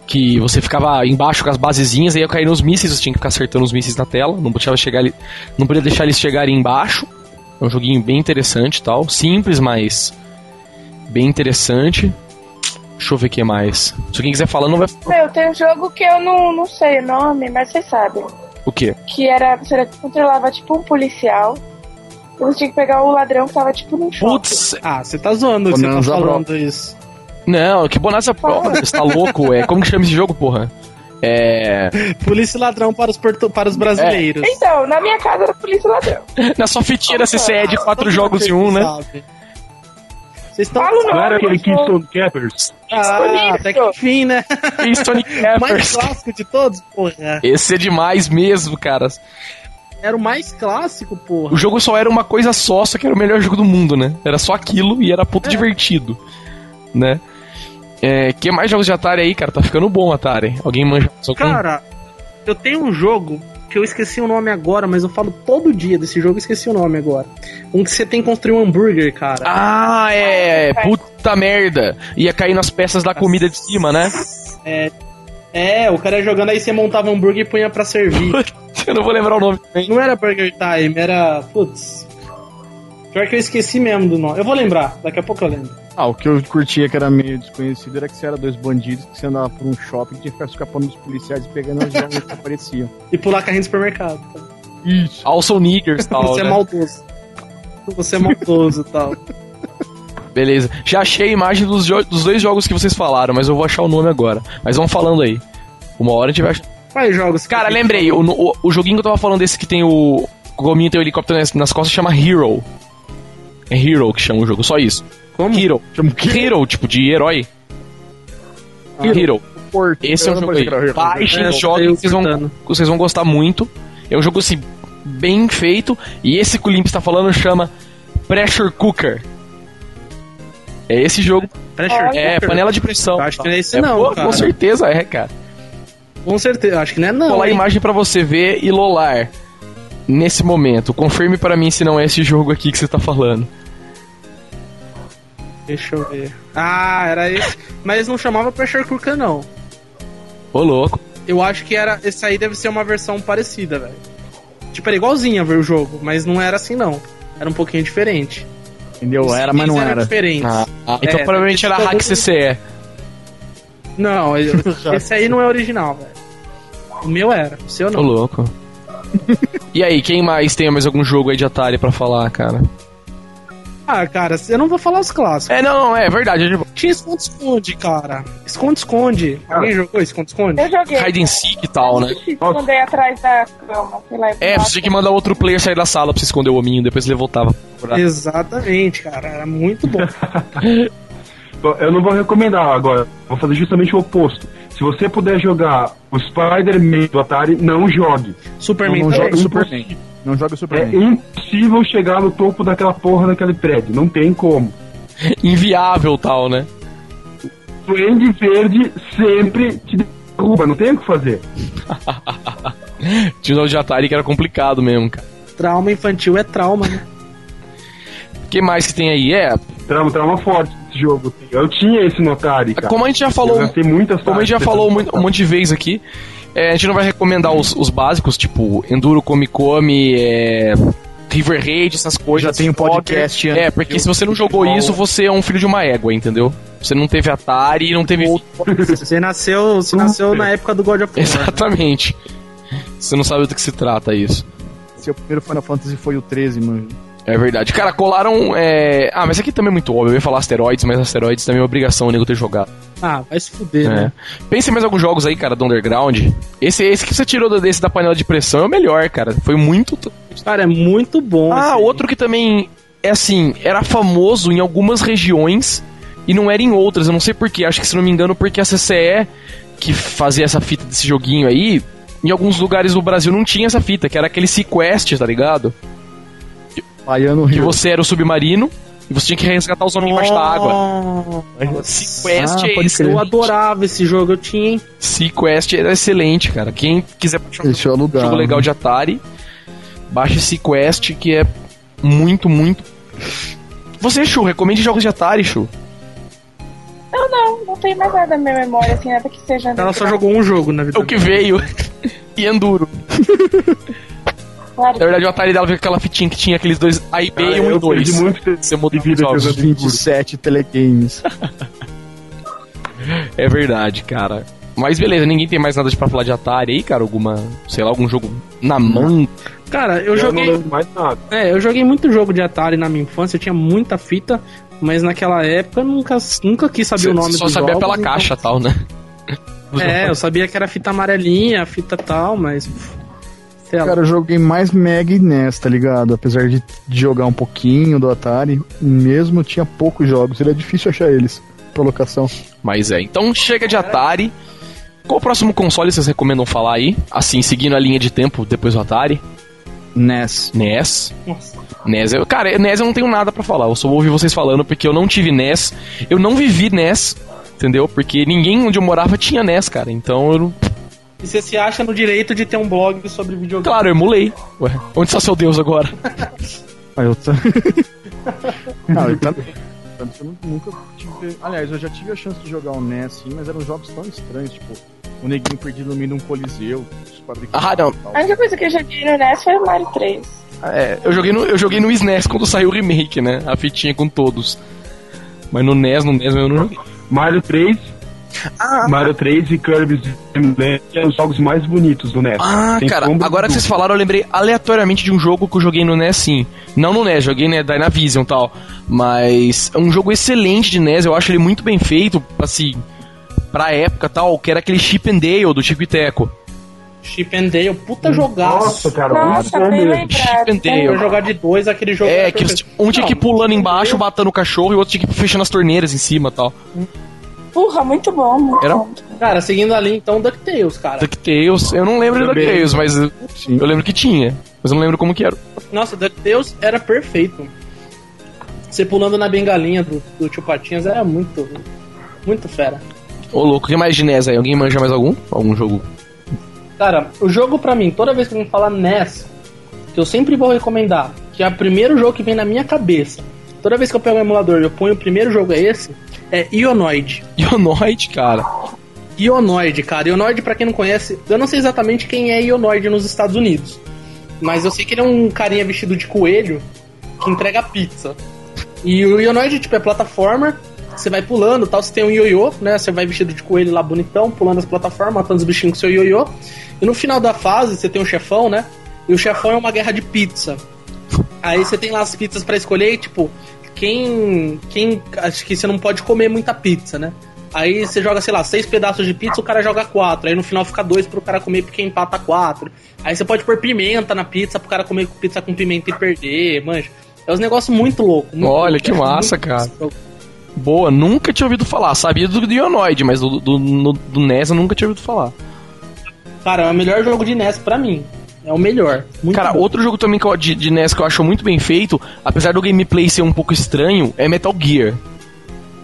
Que você ficava embaixo com as basezinhas, aí ia cair nos mísseis, você tinha que ficar acertando os mísseis na tela, não podia, chegar não podia deixar eles chegarem embaixo. É um joguinho bem interessante e tal. Simples, mas bem interessante. Deixa eu ver o que mais. Se alguém quiser falar, não vai. Meu, tem um jogo que eu não, não sei o nome, mas vocês sabem. O quê? Que era. Você controlava tipo um policial. E você tinha que pegar o ladrão que tava tipo num shopping. Putz, Ah, você tá zoando você tá falando isso. não, que bonança prova. Você tá louco? É, como que chama esse jogo, porra? É. Polícia e ladrão para os, portu- para os brasileiros. Então, na minha casa era polícia e ladrão. Na sua fitinha CCE de quatro jogos em um, né? sabe. Vocês estão. Fala o Não era aquele. Keystone Cappers? Ah, até que enfim, né? Keystone O mais Cappers. clássico de todos, porra. Esse é demais mesmo, cara. Era o mais clássico, porra. O jogo só era uma coisa só, só que era o melhor jogo do mundo, né? Era só aquilo e era puto É. divertido, né? É, que mais jogos de Atari aí, cara? Tá ficando bom, Atari. Alguém manja? Cara, eu tenho um jogo que eu esqueci o nome agora, mas eu falo todo dia desse jogo e esqueci o nome agora. Um que você tem que construir um hambúrguer, cara. Ah, é. Puta merda. Ia cair nas peças da comida de cima, né? É, o cara ia jogando aí você montava um hambúrguer e punha pra servir. Eu não vou lembrar o nome também. Não era Burger Time, era. Putz. Pior que eu esqueci mesmo do nome. Eu vou lembrar, daqui a pouco eu lembro. Ah, o que eu curtia que era meio desconhecido era que você era dois bandidos que você andava por um shopping e tinha que ficar escapando dos policiais e pegando as jogos que apareciam. E pular carrinho de supermercado. tá? Isso. Also Niggers e tal. Você é né? maldoso. Você é maldoso e tal. Beleza. Já achei a imagem dos, dos dois jogos que vocês falaram, mas eu vou achar o nome agora. Mas vão falando aí. Uma hora a gente vai achar. Quais jogos? Cara, lembrei. O, o, o joguinho que eu tava falando desse que tem o. O gominho tem o helicóptero nas, nas costas chama Hero. É Hero que chama o jogo, só isso. Como? Hero. Chama? Hero, tipo de herói. Hero. Porto. Esse é um jogo aí. Hero. Baixem, É, joguem, vocês vão, vocês vão gostar muito. É um jogo assim, bem feito. E esse que o Limp está falando chama Pressure Cooker. É esse jogo. Pressure É, Cooker? panela de pressão. Eu acho que não é esse É, não, pô, cara. Com certeza é, cara. Com certeza, acho que não é não. Vou colar a imagem pra você ver e lolar. Nesse momento. Confirme pra mim se não é esse jogo aqui que você tá falando. Deixa eu ver. Ah, era esse. Mas não chamava Pressure Cooker, não. Ô, louco. Eu acho que era. Esse aí deve ser uma versão parecida, velho. Tipo, era igualzinha ver o jogo, mas não era assim, não. Era um pouquinho diferente. Entendeu? Os Era, mas não era. diferentes. Ah, ah, então É, provavelmente era Hack CCE. Não, eu- esse aí não é original, velho. O meu era, o seu Ô, não. louco. e aí, quem mais tem mais algum jogo aí de Atari pra falar, cara? Ah, cara, eu não vou falar os clássicos. É, não, não, é verdade. gente- Tinha esconde-esconde, cara. Esconde-esconde. Alguém jogou esconde-esconde? Eu joguei. Hide and Seek e tal, né? Eu andei atrás da cama, sei lá. É, você tinha que mandar outro player sair da sala pra você esconder o hominho, depois ele voltava. Exatamente, cara. Era muito bom. Eu não vou recomendar agora, vou fazer justamente o oposto. Se você puder jogar o Spider-Man do Atari, não jogue. Superman Não, não joga Superman. Não joga É Superman. impossível chegar no topo daquela porra daquele prédio, não tem como. Inviável tal, né? Duende Verde sempre te derruba, não tem o que fazer. Tinha um de Atari que era complicado mesmo, cara. Trauma infantil é trauma, né? O que mais que tem aí? É, Trauma, trauma forte esse jogo. Eu tinha esse no Atari, cara. como a gente já Eu falou, como a gente já falou um monte de vezes aqui, é, a gente não vai recomendar os, os básicos, tipo Enduro, Come Come, é, River Raid, essas coisas. Já tem um podcast É, porque se você não jogou isso, você é um filho de uma égua, entendeu? Você não teve Atari e não teve. Você nasceu, você nasceu na época do God of War. Exatamente. Você não sabe do que se trata isso. Seu primeiro Final Fantasy foi o 13, mano. É verdade. Cara, colaram. É... Ah, mas aqui também é muito óbvio. Eu ia falar asteroides, mas asteroides também é obrigação o nego ter jogado. Ah, vai se fuder, É. né? Pensa em mais alguns jogos aí, cara, do Underground. Esse, esse que você tirou desse da panela de pressão é o melhor, cara. Foi muito. Cara, é muito bom. Ah, aí. outro que também é assim, era famoso em algumas regiões e não era em outras. Eu não sei porquê. Acho que se não me engano, porque a CCE que fazia essa fita desse joguinho aí, em alguns lugares do Brasil não tinha essa fita, que era aquele Sequest, tá ligado? Baiano Que Rio. você era o submarino e você tinha que resgatar os homens embaixo da água. Sequest Ah, é crer. Eu adorava esse jogo, eu tinha, hein? Sequest é excelente, cara. Quem quiser baixar um eu jogo legal de Atari, baixe Sequest, que é muito, muito. Você, Chu, recomende jogos de Atari, Chu. Não, não, não tem mais nada na minha memória, assim, nada que seja. Ela só jogou um jogo na vida. É o que veio. e Enduro. Claro, Na verdade, o Atari dela veio com aquela fitinha que tinha aqueles dois A e B Cara, e 1 e eu 2. perdi muito tempo Você muda de vida os jogos. jogando Enduro. 27 telegames. É verdade, cara. Mas beleza, ninguém tem mais nada de pra falar de Atari aí, cara? Alguma, sei lá, algum jogo na mão? Cara, eu Eu joguei. não lembro mais nada. É, eu joguei muito jogo de Atari na minha infância, eu tinha muita fita, mas naquela época eu nunca, nunca quis saber o nome só sabia jogos, pela então- caixa e tal, né? É, eu sabia que era fita amarelinha, fita tal, mas. Lá. Cara, eu joguei mais Mega e NES, tá ligado? Apesar de de jogar um pouquinho do Atari, mesmo tinha poucos jogos, era difícil achar eles pra locação. Mas é, então chega de Atari. Qual o próximo console vocês recomendam falar aí? Assim, seguindo a linha de tempo depois do Atari? NES. NES. Nossa. NES, eu, cara, NES eu não tenho nada pra falar. Eu só vou ouvir vocês falando porque eu não tive NES. Eu não vivi NES, entendeu? Porque ninguém onde eu morava tinha NES, cara. Então eu não. E você se acha no direito de ter um blog sobre videogame? Claro, eu emulei. Ué, onde está seu Deus agora? Ah, eu não, eu também. Eu nu- nunca tive. Aliás, eu já tive a chance de jogar o NES, sim, mas eram jogos tão estranhos, tipo, o neguinho perdido no meio de um coliseu, os Ah, não. a única coisa que eu joguei no NES foi o Mario 3. É, eu joguei no, eu joguei no SNES quando saiu o remake, né? A fitinha com todos. Mas no NES, no NES eu não joguei. Mario 3. Ah. Mario 3 e Kirby's Dream Land são os jogos mais bonitos do NES. Ah, Sem cara, agora que vocês falaram, eu lembrei aleatoriamente de um jogo que eu joguei no NES, sim. Não no NES, joguei na Dynavision e tal. Mas é um jogo excelente de NES, eu acho ele muito bem feito, assim, pra época e tal, que era aquele Chip and Dale do Chico e Teco. Chip and Dale, puta jogaço. Nossa, cara, Nossa, muito bem mesmo. lembrado. Chip and Dale. Eu jogar de dois, aquele jogo. É, que um tinha que ir pulando embaixo, batendo o cachorro, e o outro tinha que ir fechando as torneiras em cima e tal. Porra, muito bom, muito Era- bom. Cara, seguindo ali, então, DuckTales, cara. DuckTales, eu não lembro de Também. DuckTales, mas eu Sim. eu lembro que tinha. Mas eu não lembro como que era. Nossa, DuckTales era perfeito. Você pulando na bengalinha do, do Tio Patinhas era muito, muito fera. Ô, louco, o que mais de NES aí? Alguém manja mais algum? Algum jogo? Cara, o jogo pra mim, toda vez que eu falar NES, que eu sempre vou recomendar, que é o primeiro jogo que vem na minha cabeça. Toda vez que eu pego um emulador e eu ponho o primeiro jogo é esse, é Ionoid. Ionoid, cara. Ionoid, cara. Ionoid, pra quem não conhece, eu não sei exatamente quem é Ionoid nos Estados Unidos. Mas eu sei que ele é um carinha vestido de coelho que entrega pizza. E o Ionoid, tipo, é plataforma, você vai pulando tal, você tem um ioiô, né? Você vai vestido de coelho lá bonitão, pulando as plataformas, matando os bichinhos com seu ioiô. E no final da fase, você tem um chefão, né? E o chefão é uma guerra de pizza. Aí você tem lá as pizzas pra escolher e, tipo, quem. Quem. Acho que você não pode comer muita pizza, né? Aí você joga, sei lá, seis pedaços de pizza, o cara joga quatro. Aí no final fica dois pro cara comer porque empata quatro. Aí você pode pôr pimenta na pizza pro cara comer pizza com pimenta e perder, manja. É uns negócios muito loucos. muito Olha, louco. que acho massa, cara. louco. Boa, nunca tinha ouvido falar. Sabia do Ionoid, mas do, do, no- do NES eu nunca tinha ouvido falar. Cara, é o melhor jogo de NES pra mim. É o melhor. Muito Cara, bom. outro jogo também que eu- de, de NES que eu acho muito bem feito, apesar do gameplay ser um pouco estranho, é Metal Gear.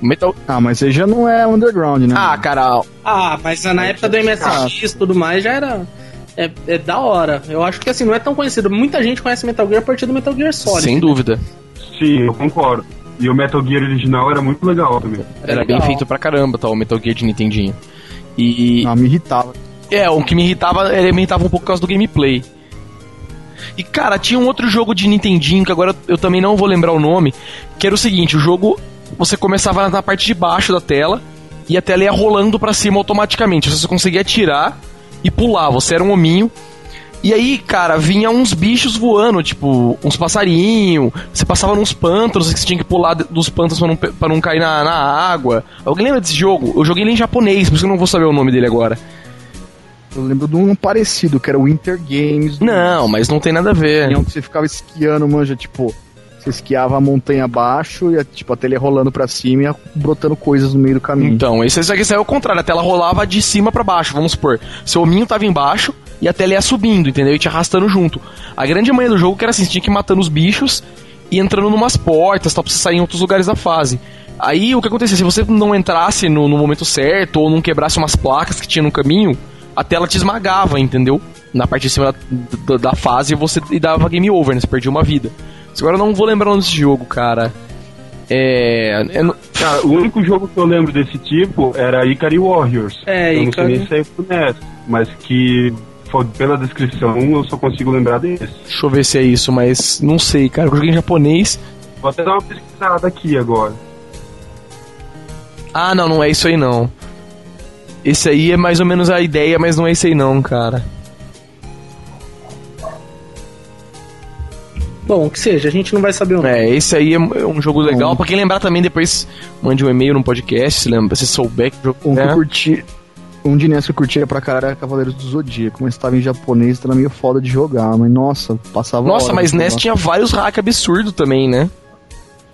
Metal... Ah, mas aí já não é underground, né? Ah, cara, Ah, mas na época do MSX e tudo mais já era. É, é da hora. Eu acho que assim, não é tão conhecido. Muita gente conhece Metal Gear a partir do Metal Gear Solid. sem dúvida. Sim, eu concordo. E o Metal Gear original era muito legal também. Era bem legal. feito pra caramba, tá, o Metal Gear de Nintendinho. E, Não, me irritava. É, o que me irritava, ele me irritava um pouco por causa do gameplay. E cara, tinha um outro jogo de Nintendinho que agora eu também não vou lembrar o nome, que era o seguinte, o jogo você começava na parte de baixo da tela e a tela ia rolando pra cima automaticamente. Você conseguia atirar e pular, você era um hominho E aí, cara, vinha uns bichos voando, tipo, uns passarinhos. Você passava nos pântanos, que você tinha que pular dos pântanos pra não, pra não cair na, na água. Alguém lembra desse jogo? Eu joguei ele em japonês, por isso eu não vou saber o nome dele agora. Eu lembro de um parecido, que era o Winter Games. Não, mas não tem nada a ver. Que você ficava esquiando, manja, tipo, você esquiava a montanha abaixo e a, tipo, a tela ia rolando pra cima e ia brotando coisas no meio do caminho. Então, esse aqui saiu ao contrário, a tela rolava de cima pra baixo, vamos supor. Seu hominho tava embaixo e a tela ia subindo, entendeu? E te arrastando junto. A grande manha do jogo que era assim, você tinha que ir matando os bichos e entrando numas portas, tal, pra você sair em outros lugares da fase. Aí o que acontecia? Se você não entrasse no, no momento certo ou não quebrasse umas placas que tinha no caminho, a tela te esmagava, entendeu? Na parte de cima da, da, da fase você e dava game over, né? Você perdia uma vida. Agora eu não vou lembrar desse jogo, cara. É. é no- Cara, o único jogo que eu lembro desse tipo era Ikari Warriors. É, eu não sei nem se saiu pro NES, mas que pela descrição eu só consigo lembrar desse. Deixa eu ver se é isso, mas não sei, cara. Eu joguei em japonês. Vou até dar uma pesquisada aqui agora. Ah, não, não é isso aí não. Esse aí é mais ou menos a ideia, mas não é esse aí não, cara. Bom, que seja, a gente não vai saber o nome. É, esse aí é é um jogo legal. Pra quem lembrar também, depois mande um e-mail no podcast, se lembra, se souber que jogo Um que eu é. curti. Um de NES que eu curtia pra caralho era Cavaleiros do Zodíaco, mas tava em japonês, então era meio foda de jogar, mas nossa, passava Nossa, mas NES tinha vários hack absurdo também, né?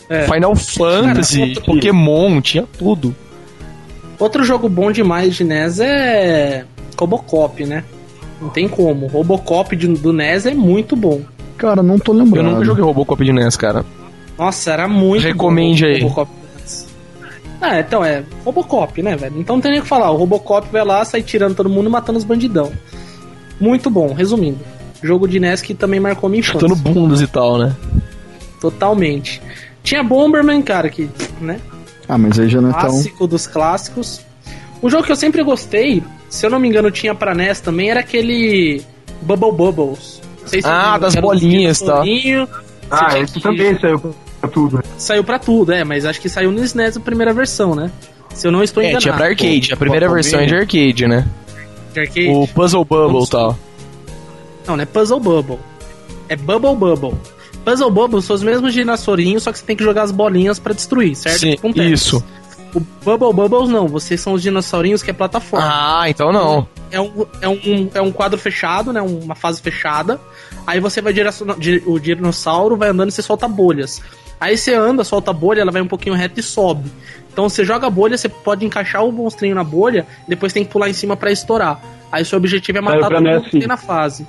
É. Final Fantasy, Pokémon, tinha tudo. Outro jogo bom demais de NES é Robocop, né? Não tem como. Robocop de- do NES é muito bom. Cara, não tô Eu lembrando. nunca joguei Robocop de NES, cara. Nossa, era muito Recomende bom. aí. Robocop do NES. Ah, então é Robocop, né, velho? Então não tem nem o que falar. O Robocop vai lá, sai tirando todo mundo e matando os bandidão. Muito bom, resumindo. Jogo de NES que também marcou minha infância. Chutando bundas e tal, né? Totalmente. Tinha Bomberman, cara, que, né? Ah, mas aí já não é tão. Clássico dos clássicos. Um jogo que eu sempre gostei, se eu não me engano, tinha pra NES também, era aquele Bubble Bubbles. Não sei se Ah, vocês das bolinhas e tal. dinosaurinho, Ah, esse que- também saiu pra tudo. Saiu pra tudo, é, mas acho que saiu no SNES a primeira versão, né? Se eu não estou É, enganado. tinha pra arcade. A primeira Bubble versão é de arcade, né? De arcade? O Puzzle Bubble e tal. Não, não é Puzzle Bubble. É Bubble Bubble. Puzzle Bubble são os mesmos dinossaurinhos, só que você tem que jogar as bolinhas pra destruir, certo? Sim, Tetris. isso. O Bubble Bubbles não, vocês são os dinossaurinhos que é plataforma. Ah, então não. é um, é, um, é um quadro fechado, né? Uma fase fechada. Aí você vai direcionar. di- O dinossauro vai andando e você solta bolhas. Aí você anda, solta a bolha, ela vai um pouquinho reto e sobe. Então você joga a bolha, você pode encaixar o monstrinho na bolha, depois tem que pular em cima pra estourar. Aí seu objetivo é matar todo mundo que tem na fase.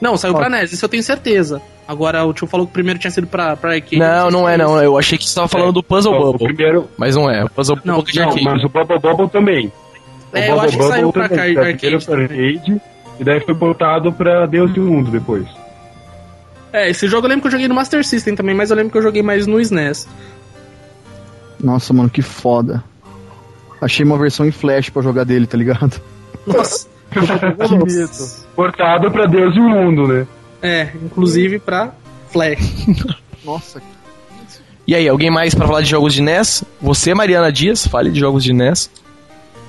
Não, saiu Ó. pra NES, isso eu tenho certeza. Agora o tio falou que o primeiro tinha sido pra, pra arcade. Não, não é isso. não. Eu achei que você tava falando do Puzzle Ó, o Bubble. primeiro. Mas não é. O Puzzle Não, Bubble de Não, arcade. mas o Bubble Bubble também. É, o eu acho que saiu pra também. primeiro arcade, e daí foi botado pra Deus e o Mundo depois. É, esse jogo eu lembro que eu joguei no Master System também, mas eu lembro que eu joguei mais no SNES. Nossa, mano, que foda. Achei uma versão em flash pra jogar dele, tá ligado? Nossa. Portado pra Deus e o Mundo, né? É, inclusive pra Flash. Nossa, E aí, alguém mais pra falar de jogos de NES? Você, Mariana Dias, fale de jogos de NES.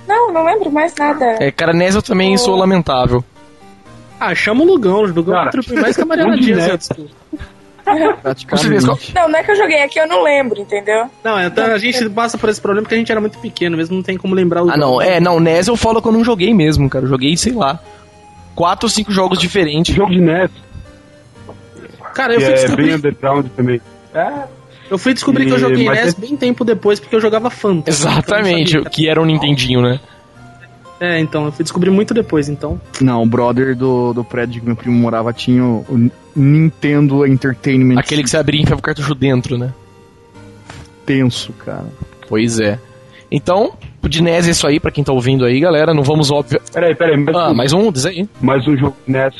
Não, não lembro mais nada. É, cara, NES eu também sou lamentável. Ah, chama o Lugão. O Lugão Cara, contribui mais que a Mariana de Dias. praticamente. Não, não é que eu joguei aqui, eu não lembro, entendeu? Não, então a gente passa por esse problema porque a gente era muito pequeno, mesmo não tem como lembrar os Ah, não. É, não, NES eu falo que eu não joguei mesmo, cara. Eu joguei, sei lá, quatro ou cinco jogos diferentes. Jogo de NES, Cara, eu fui é bem descobrir, underground também. É, eu fui descobrir que eu E- joguei mas NES é- bem tempo depois porque eu jogava Phantom. Exatamente, Então que era um Nintendinho, né? É, então, eu fui descobrir muito depois, então. Não, o brother do, do prédio que meu primo morava tinha o, o Nintendo Entertainment. Aquele que você abria e enfiava o cartucho dentro, né? tenso, cara. Pois é. Então, de NES é isso aí, pra quem tá ouvindo aí, galera. Não vamos, óbvio. peraí, peraí. Mais, Ah, um, mais um, diz aí. mais um jogo de NES.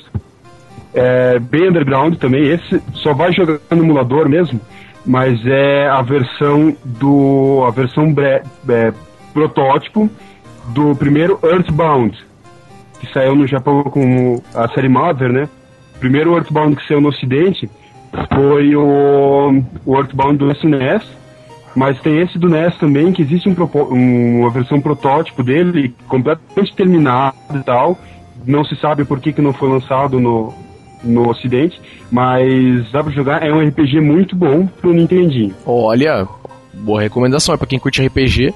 É, bem underground também. Esse só vai jogar no emulador mesmo, mas é a versão do. a versão bre, é, protótipo do primeiro Earthbound, que saiu no Japão com a série Mother, né? Primeiro Earthbound que saiu no ocidente foi o, o Earthbound do SNES, mas tem esse do NES também, que existe um, um- uma versão protótipo dele, completamente terminado e tal. Não se sabe por que, que não foi lançado no, no ocidente, mas dá pra jogar, é um RPG muito bom pro Nintendinho. Olha, boa recomendação, é pra quem curte RPG.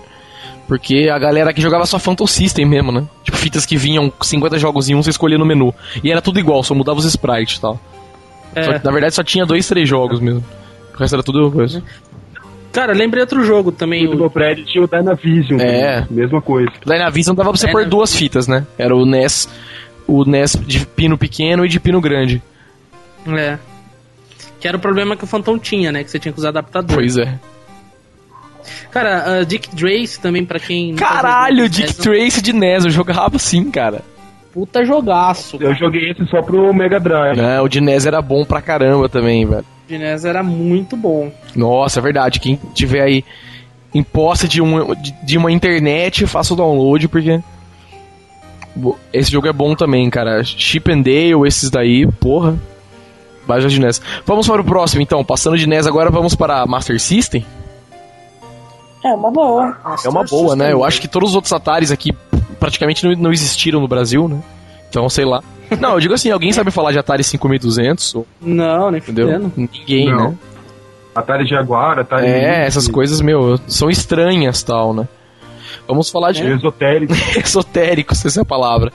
Porque a galera que jogava só Phantom System mesmo, né? Tipo, fitas que vinham 50 jogos em um, você escolhia no menu. E era tudo igual, só mudava os sprites e tal. É. Só que, na verdade só tinha dois, três jogos mesmo. O resto era tudo coisa. Cara, lembrei outro jogo também. No O... prédio tinha o Dynavision, É. mesma coisa. O Dynavision dava pra você pôr Dynavision. duas fitas, né? Era o NES, o NES de pino pequeno e de pino grande. É. Que era o problema que o Phantom tinha, né? Que você tinha que usar adaptador. Pois é. Cara, uh, Dick Trace também, pra quem. Caralho, Dick é um Trace de NES, eu jogava assim, cara. Puta jogaço. Eu joguei esse só pro Mega Drive. Não, o de NES era bom pra caramba também, velho. De NES era muito bom. Nossa, é verdade. Quem tiver aí em posse de uma, de, de uma internet, faça o download, porque. Esse jogo é bom também, cara. Chip and Dale, esses daí, porra. Baixa de NES. Vamos para o próximo, então. Passando de NES agora, vamos para Master System. É uma boa. É uma boa, né? Eu acho que todos os outros Ataris aqui praticamente não, não existiram no Brasil, né? Então, sei lá. Não, eu digo assim, alguém sabe falar de Atari 5200? Ou- Não, nem Entendeu? fudendo. Ninguém, Não. né? Atari Jaguar, Atari... É, essas coisas, meu, são estranhas tal, né? Vamos falar de Esotérico. esotéricos, essa é a palavra.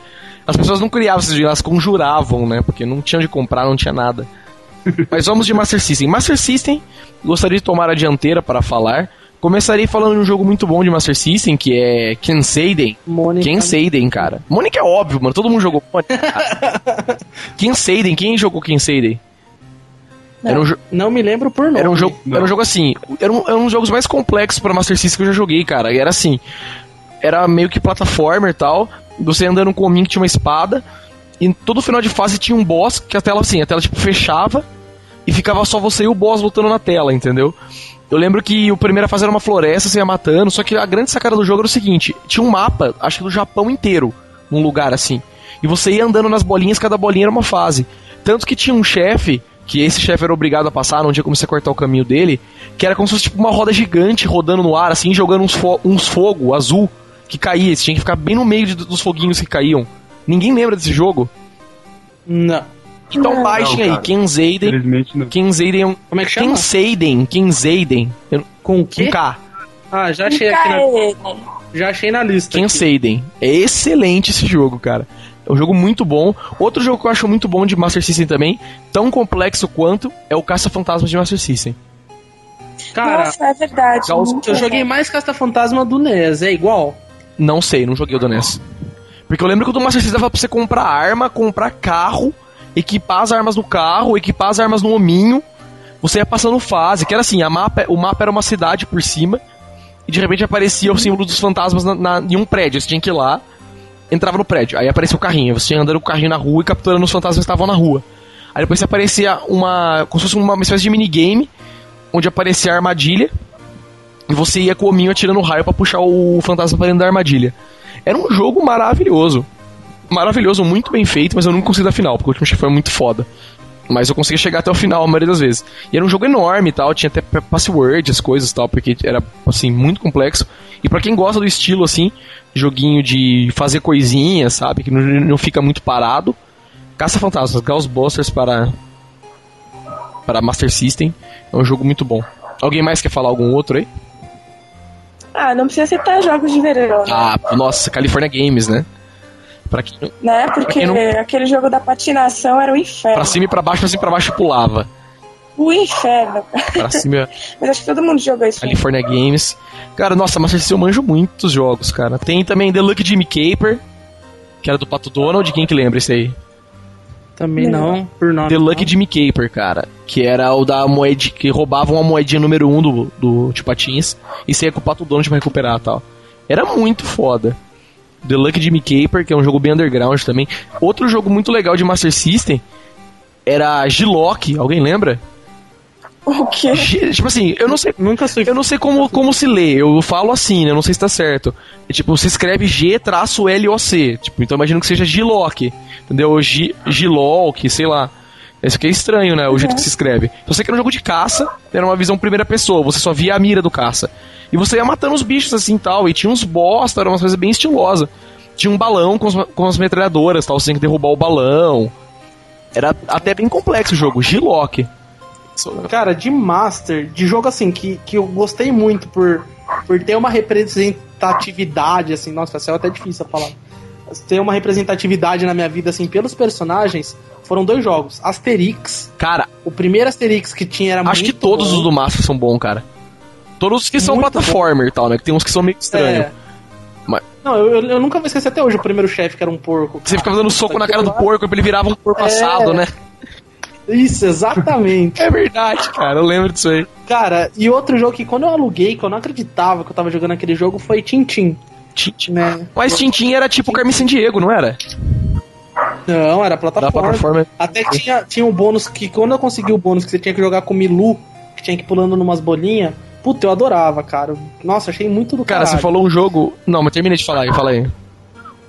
As pessoas não criavam esses jogos, elas conjuravam, né? Porque não tinham de comprar, não tinha nada. Mas vamos de Master System. Master System, gostaria de tomar a dianteira para falar. Começarei falando de um jogo muito bom de Master System, que é Ken Seiden. Mônica. Ken Seiden, cara. Mônica é óbvio, mano. Todo mundo jogou Mônica. cara. Ken Seiden, quem jogou Ken Era um, jo- Não me lembro por nome. era um jogo, era um jogo assim, era um, era um dos jogos mais complexos pra Master System que eu já joguei, cara. E era assim, era meio que plataforma e tal, você andando com um homem que tinha uma espada, e todo final de fase tinha um boss que a tela assim, a tela tipo fechava e ficava só você e o boss lutando na tela, entendeu? Eu lembro que o primeira fase era uma floresta, você ia matando, só que a grande sacada do jogo era o seguinte, tinha um mapa, acho que do Japão inteiro, num lugar assim. E você ia andando nas bolinhas, cada bolinha era uma fase. Tanto que tinha um chefe, que esse chefe era obrigado a passar, não tinha como você cortar o caminho dele, que era como se fosse tipo uma roda gigante rodando no ar, assim, jogando uns, fo uns fogo azul que caía. Você tinha que ficar bem no meio de- dos foguinhos que caíam. Ninguém lembra desse jogo? Não. Então Não. baixem Não, aí. Kenseiden. Infelizmente não. Kenseiden é um. Como é que chama? Kenseiden, Kenseiden. Eu- Com o Com quê? K. Ah, já achei aqui na, já achei na lista. Kenseiden. É excelente esse jogo, cara. É um jogo muito bom. Outro jogo que eu acho muito bom de Master System também, tão complexo quanto, é o Caça Fantasmas de Master System. Cara, Nossa, é verdade. Eu joguei mais Casta Fantasma do NES, é igual? Não sei, não joguei o do NES. Porque eu lembro que o do Master System dava pra você comprar arma, comprar carro, equipar as armas no carro, equipar as armas no hominho. Você ia passando fase, que era assim, a mapa, o mapa era uma cidade por cima, e de repente aparecia o símbolo dos fantasmas na, na- em um prédio. Você tinha que ir lá, entrava no prédio, aí aparecia o carrinho. Você andando com o carrinho na rua e capturando os fantasmas que estavam na rua. Aí depois aparecia uma. como se fosse uma, espécie de minigame, onde aparecia a armadilha, e você ia com o hominho atirando raio pra puxar o fantasma pra dentro da armadilha. Era um jogo maravilhoso. Maravilhoso, muito bem feito, mas eu nunca consegui dar final, porque o último chefe foi muito foda. Mas eu consegui chegar até o final a maioria das vezes. E era um jogo enorme e tal, tinha até pa- password, as coisas e tal, porque era, assim, muito complexo. E pra quem gosta do estilo, assim, joguinho de fazer coisinhas, sabe, que não, não fica muito parado, Caça Fantasmas, Ghostbusters para, para Master System, é um jogo muito bom. Alguém mais quer falar algum outro aí? Ah, não precisa citar jogos de verão, né? Ah, nossa, California Games, né? Pra, quem, né? Porque não- aquele jogo da patinação era o inferno. pra cima e pra baixo, pra cima e pra baixo pulava. O inferno. Pra cima, Mas acho que todo mundo jogou isso. California Games. Cara, nossa, Master System eu manjo muitos jogos, cara. Tem também The Lucky Jimmy Caper, que era do Pato Donald, quem que lembra esse aí? Também não, por nome. The não. Lucky Jimmy Caper, cara. Que era o da moeda que roubavam a moedinha número 1 um do, do Tio Patins e você ia com o Pato Donald pra recuperar e tal. Era muito foda. The Lucky Jimmy Caper, que é um jogo bem underground também. Outro jogo muito legal de Master System era Gilock, alguém lembra? O quê? Tipo assim, eu não sei Nunca fui. eu não sei como, como se lê, eu falo assim, né? Eu não sei se tá certo. É, tipo, você escreve G-L-O-C. Tipo, então eu imagino que seja Gilock. Entendeu? Gilock, sei lá. Isso aqui é estranho, né? O jeito que se escreve. Então você que era um jogo de caça, era uma visão primeira pessoa, você só via a mira do caça. E você ia matando os bichos assim e tal. E tinha uns bosta, era uma coisa bem estilosa. Tinha um balão com, as- com as metralhadoras tal, você tinha que derrubar o balão. Era até bem complexo o jogo. G-Lock. Cara, de Master, de jogo assim, que, que eu gostei muito por, por ter uma representatividade, assim, nossa, vai ser até difícil a falar. Ter uma representatividade na minha vida, assim, pelos personagens, foram dois jogos. Asterix. Cara, O primeiro Asterix que tinha era acho que muito todos bom. os do Master são bons, cara. Todos os que são plataformer e tal, né? Que tem uns que são meio estranhos. É. Mas- Não, eu, eu- nunca vou esquecer até hoje o primeiro chefe que era um porco. Você ficava dando soco na cara do porco e ele virava um porco É. assado, né? Isso, exatamente. É verdade, cara. Eu lembro disso aí. Cara, e outro jogo que quando eu aluguei, que eu não acreditava que eu tava jogando aquele jogo, foi Tintin, Tintin. né? Mas Tintin era tipo Carmen Sandiego, não era? Não, era plataforma. plataforma. Até tinha, tinha um bônus que quando eu consegui o bônus que você tinha que jogar com o Milu, que tinha que ir pulando numas bolinhas, puta, eu adorava, cara. Nossa, achei muito do Cara, caralho. você falou um jogo. Não, mas terminei de falar aí, fala aí.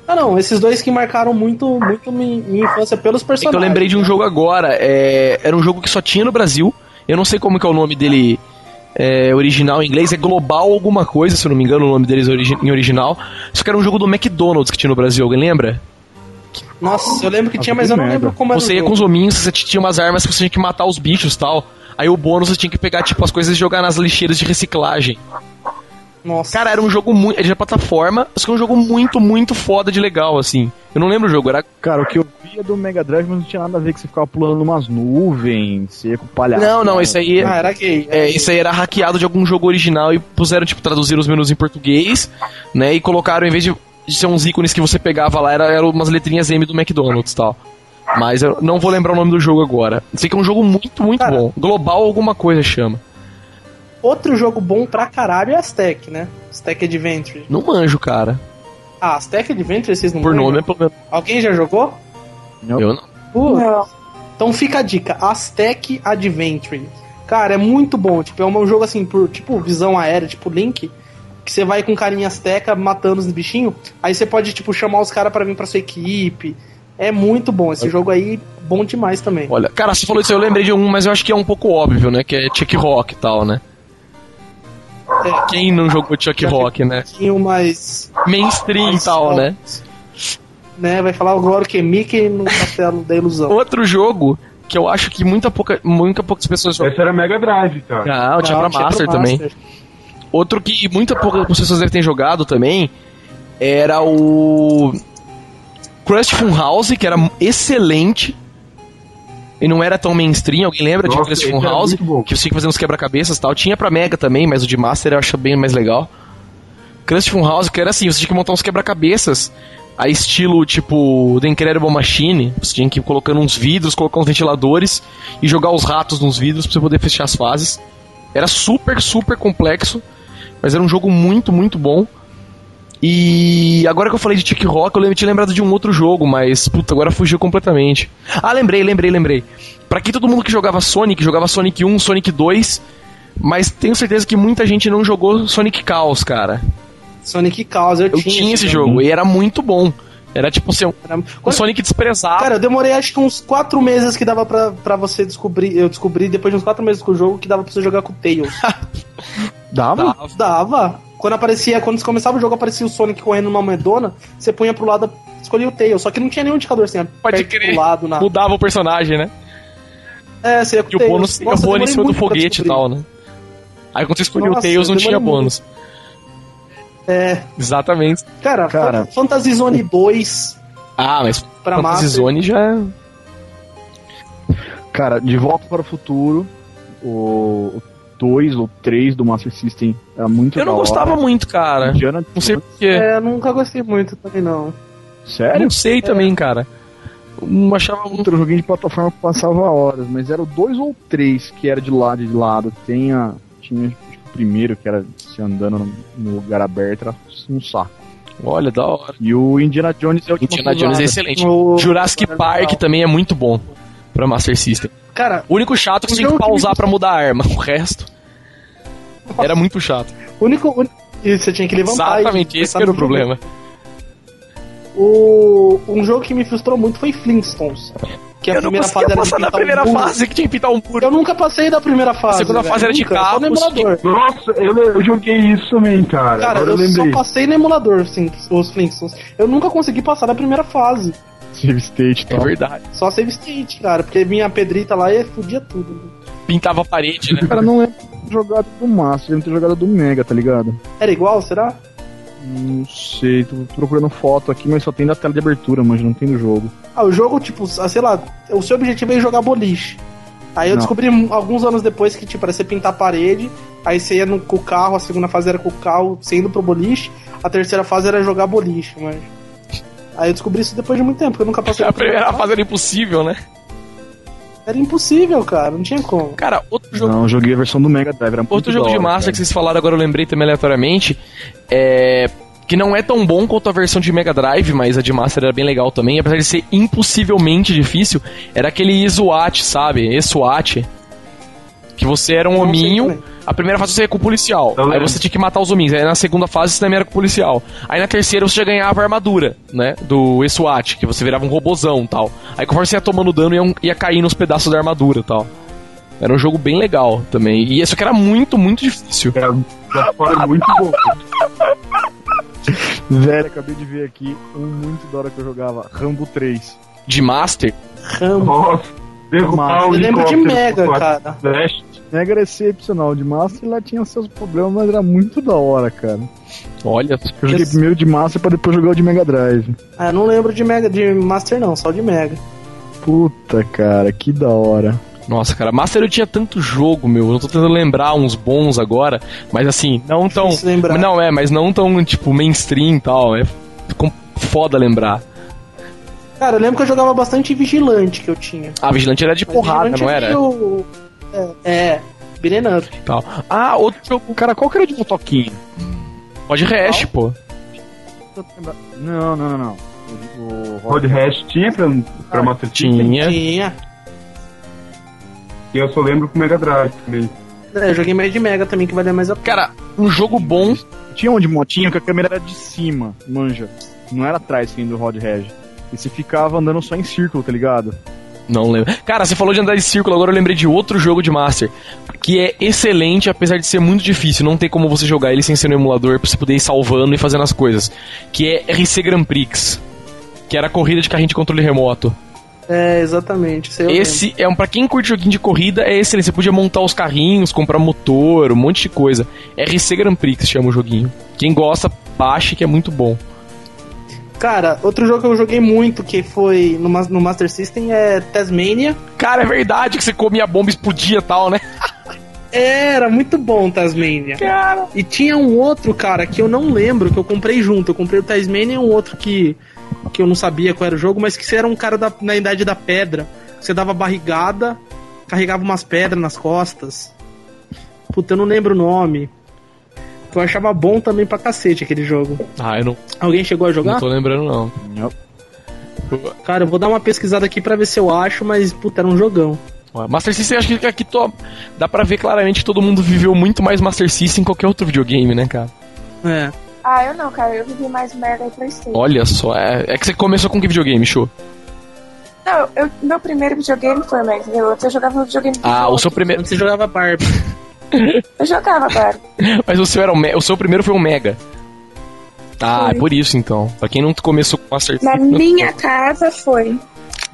Ah, não, esses dois que marcaram muito, muito mi- minha infância pelos É personagens. eu lembrei de um né? jogo agora. é, Era um jogo que só tinha no Brasil. Eu não sei como que é o nome dele é, original em inglês. É Global alguma coisa, se eu não me engano, o nome deles origi- em original. Só que era um jogo do McDonald's que tinha no Brasil. Alguém lembra? Nossa, eu lembro que Ah, tinha, mas eu não merda. lembro como era Você ia com os hominhos, você tinha umas armas que você tinha que matar os bichos e tal. Aí o bônus você tinha que pegar, tipo, as coisas e jogar nas lixeiras de reciclagem. Nossa. Cara, era um jogo muito. Ele era plataforma, só que é um jogo muito, muito foda de legal, assim. Eu não lembro o jogo, era. Cara, o que eu via do Mega Drive, mas não tinha nada a ver que você ficava pulando umas nuvens, você ia com palhaço. Não, não, isso aí. Ah, era gay. É, isso aí era hackeado de algum jogo original e puseram, tipo, traduzir os menus em português, né? E colocaram, em vez de, de ser uns ícones que você pegava lá, era, eram umas letrinhas M do McDonald's e tal. Mas eu não vou lembrar o nome do jogo agora. Sei que é um jogo muito, muito Cara. bom. Global alguma coisa chama. Outro jogo bom pra caralho é Aztec, né? Aztec Adventure. Não manjo, cara. Ah, Aztec Adventure vocês não Por manjam? nome é pelo menos. Alguém já jogou? Não. Eu não. Putz. Não. Então fica a dica, Aztec Adventure. Cara, é muito bom. Tipo, é um jogo assim, por tipo visão aérea, tipo Link, que você vai com carinha azteca matando os bichinhos. Aí você pode, tipo, chamar os caras pra vir pra sua equipe. É muito bom. Esse jogo aí, bom demais também. Olha, cara, você falou isso, eu lembrei de um, mas eu acho que é um pouco óbvio, né? Que é Chuck Rock e tal, né? É. Quem não jogou Chuck Rock, né? Um pouquinho mais. Mainstream e mais tal, né? né? Vai falar agora que é Mickey no castelo da ilusão. Outro jogo que eu acho que muita pouca, muita poucas pessoas jogam. Essa era Mega Drive, cara. Ah, tinha pra Master pro também. Master. Outro que muita poucas pessoas devem ter jogado também era o Crust Fun House, que era excelente. E não era tão mainstream, alguém lembra de Nossa, Crust esse Fun era House? Que você tinha que fazer uns quebra-cabeças e tal. Tinha pra Mega também, mas o de Master eu acho bem mais legal. Crust House, que era assim, você tinha que montar uns quebra-cabeças. A estilo, tipo, The Incredible Machine. Você tinha que ir colocando uns vidros, colocar uns ventiladores e jogar os ratos nos vidros pra você poder fechar as fases. Era super, super complexo. Mas era um jogo muito, muito bom. E agora que eu falei de Chick Rock, eu tinha lembrado de um outro jogo, mas puta, agora fugiu completamente. Ah, lembrei, lembrei, lembrei. Pra que todo mundo que jogava Sonic, jogava Sonic 1, Sonic 2, mas tenho certeza que muita gente não jogou Sonic Chaos, cara. Sonic Chaos, eu, Eu tinha, esse jogo e era muito bom. Era tipo assim, um Era- um Sonic desprezado. Cara, eu demorei acho que uns 4 meses que dava pra, pra você descobrir. Eu descobri depois de uns 4 meses com o jogo que dava pra você jogar com o Tails. Dava? Dava. dava. Quando aparecia, quando começava o jogo, aparecia o Sonic correndo numa medona, você punha pro lado, escolhia o Tails. Só que não tinha nenhum indicador assim, Pode crer. pro lado, nada. Mudava o personagem, né? É, você ia com E o Tails. bônus, e o Nossa, eu bônus em cima do muito foguete e tal, né? Aí quando você escolhia o Tails não tinha demorei bônus. É, Exatamente. cara, Cara. Fan- Fantasy Zone 2 Ah, mas pra Fantasy Master. Zone já. Cara, de volta para o futuro, o 2 ou 3 do Master System era muito Eu não da hora. gostava muito, cara. Indiana Não sei porquê. É, eu nunca gostei muito também, não. Eu Sério? não sei também, cara. Eu Não achava muito. Outro joguinho de plataforma que passava horas, mas era o 2 ou 3 que era de lado e de lado. Tem a, tinha que o primeiro que era se andando no, no lugar aberto, era um saco. Olha, da hora. E o Indiana Jones é o Indiana Jones é excelente. O- Jurassic Legal. Park também é muito bom pra Master System. Cara, O único chato é que Um você tinha que jogo que pausar pra mudar a arma. O resto era muito chato. o único. o- E você tinha que levantar. Exatamente, e esse que era o problema. O, um jogo que me frustrou muito foi Flintstones. Que a Eu não primeira fase era de passar da pintar um primeira muro. fase que tinha que pintar um muro. Eu nunca passei da primeira fase. A segunda velho, fase era de emulador. Nossa, eu, eu joguei isso também, cara. Cara, Agora eu, eu só passei no emulador, sim, os Flintstones. Eu nunca consegui passar da primeira fase. Save state e É verdade. Só save state, cara, porque vinha a pedrita lá e fudia tudo. Pintava a parede, né? Cara, não de jogada do Master, lembro de ter jogado do Mega, tá ligado? Era igual, será? Não sei, tô procurando foto aqui, mas só tem da tela de abertura, mas não tem do jogo. Ah, o jogo, tipo, ah, sei lá, o seu objetivo é jogar boliche. Aí eu Não. descobri alguns anos depois que, tipo, era você pintar a parede, aí você ia no, com o carro, a segunda fase era com o carro, você indo pro boliche, a terceira fase era jogar boliche, mas. Aí eu descobri isso depois de muito tempo, porque eu nunca passei A primeira fase era impossível, né? Era impossível, cara, não tinha como. Cara, outro jogo. Não, eu joguei a versão do Mega Drive, era muito Outro jogo de Master cara. que vocês falaram agora, eu lembrei também aleatoriamente. É. Que não é tão bom quanto a versão de Mega Drive, mas a de Master era bem legal também. Apesar de ser impossivelmente difícil, era aquele Isuat, sabe? Esuat. Que você era um hominho. A primeira fase você ia com o policial. Eu aí lembro. você tinha que matar os hominhos. Aí na segunda fase você também era com o policial. Aí na terceira você já ganhava a armadura, né? Do SWAT, que você virava um robozão e tal. Aí conforme você ia tomando dano, ia, ia cair nos pedaços da armadura e tal. Era um jogo bem legal também. E isso que era muito, muito difícil. Era já fora muito bom. Velho, acabei de ver aqui um muito da hora que eu jogava, Rambo 3. De Master, Rambo. Nossa, derrubar Eu o lembro de Mega, cara. Flash. Mega era excepcional, de Master lá tinha seus problemas, mas era muito da hora, cara. olha. Eu joguei Esse- primeiro de Master pra depois jogar o de Mega Drive. Ah, eu não lembro de Mega, de Master não, só de Mega. Puta, cara, que da hora. Nossa, cara, Master eu tinha tanto jogo, meu. Eu tô tentando lembrar uns bons agora, mas assim, não tão. Lembrar. Não, é, mas não tão, tipo, mainstream e tal. É com- foda lembrar. Cara, eu lembro que eu jogava bastante Vigilante que eu tinha. A Vigilante era de Mas porrada, Vigilante não é era? meio- É, é up. Tal. Ah, outro jogo. Cara, qual que era de motoquinho? Pode Hash, pô. Não, não, não, não. O, o Road Rash tinha pra, pra Master System. Tinha. Tinha. E eu só lembro com Mega Drive também. É, eu joguei mais de Mega também, que valia mais a pena. Cara, um jogo bom. Tinha um de motinho que a câmera era de cima, manja. Não era atrás, assim, do Rod Reg. E você ficava andando só em círculo, tá ligado? Não lembro. Cara, você falou de andar de círculo, agora eu lembrei de outro jogo de Master. Que é excelente, apesar de ser muito difícil. Não tem como você jogar ele sem ser no emulador pra você poder ir salvando e fazendo as coisas. Que é RC Grand Prix. Que era a corrida de carrinho de controle remoto. É, exatamente. Esse, é um. Pra quem curte joguinho de corrida, é excelente. Você podia montar os carrinhos, comprar motor, um monte de coisa. RC Grand Prix chama o joguinho. Quem gosta, baixe que é muito bom. Cara, outro jogo que eu joguei muito, que foi no, no Master System, é Tasmania. Cara, é verdade que você comia bomba e explodia e tal, né? Era muito bom Tasmania. Cara. E tinha um outro, cara, que eu não lembro, que eu comprei junto. Eu comprei o Tasmania e um outro que, que eu não sabia qual era o jogo, mas que você era um cara da, na idade da pedra. Você dava barrigada, carregava umas pedras nas costas. Puta, eu não lembro o nome. Que eu achava bom também pra cacete aquele jogo. Ah, eu não, Alguém chegou a jogar? não tô lembrando, não. Cara, eu vou dar uma pesquisada aqui pra ver se eu acho, mas puta, era um jogão. Master System, acho que aqui tô, dá pra ver claramente que todo mundo viveu muito mais Master System que qualquer outro videogame, né, cara? É. Ah, eu não, cara. Eu vivi mais Mega e Playstation. Olha só, é, é que você começou com que videogame, show? Não, eu, meu primeiro videogame foi o? Antes eu jogava no videogame Ah, o seu primeiro. Você jogava Barbie. Eu jogava, Barbie. Mas o seu era um, me- o seu primeiro foi um Mega. Ah, Foi. é por isso então. Pra quem não começou com Master Na minha casa foi.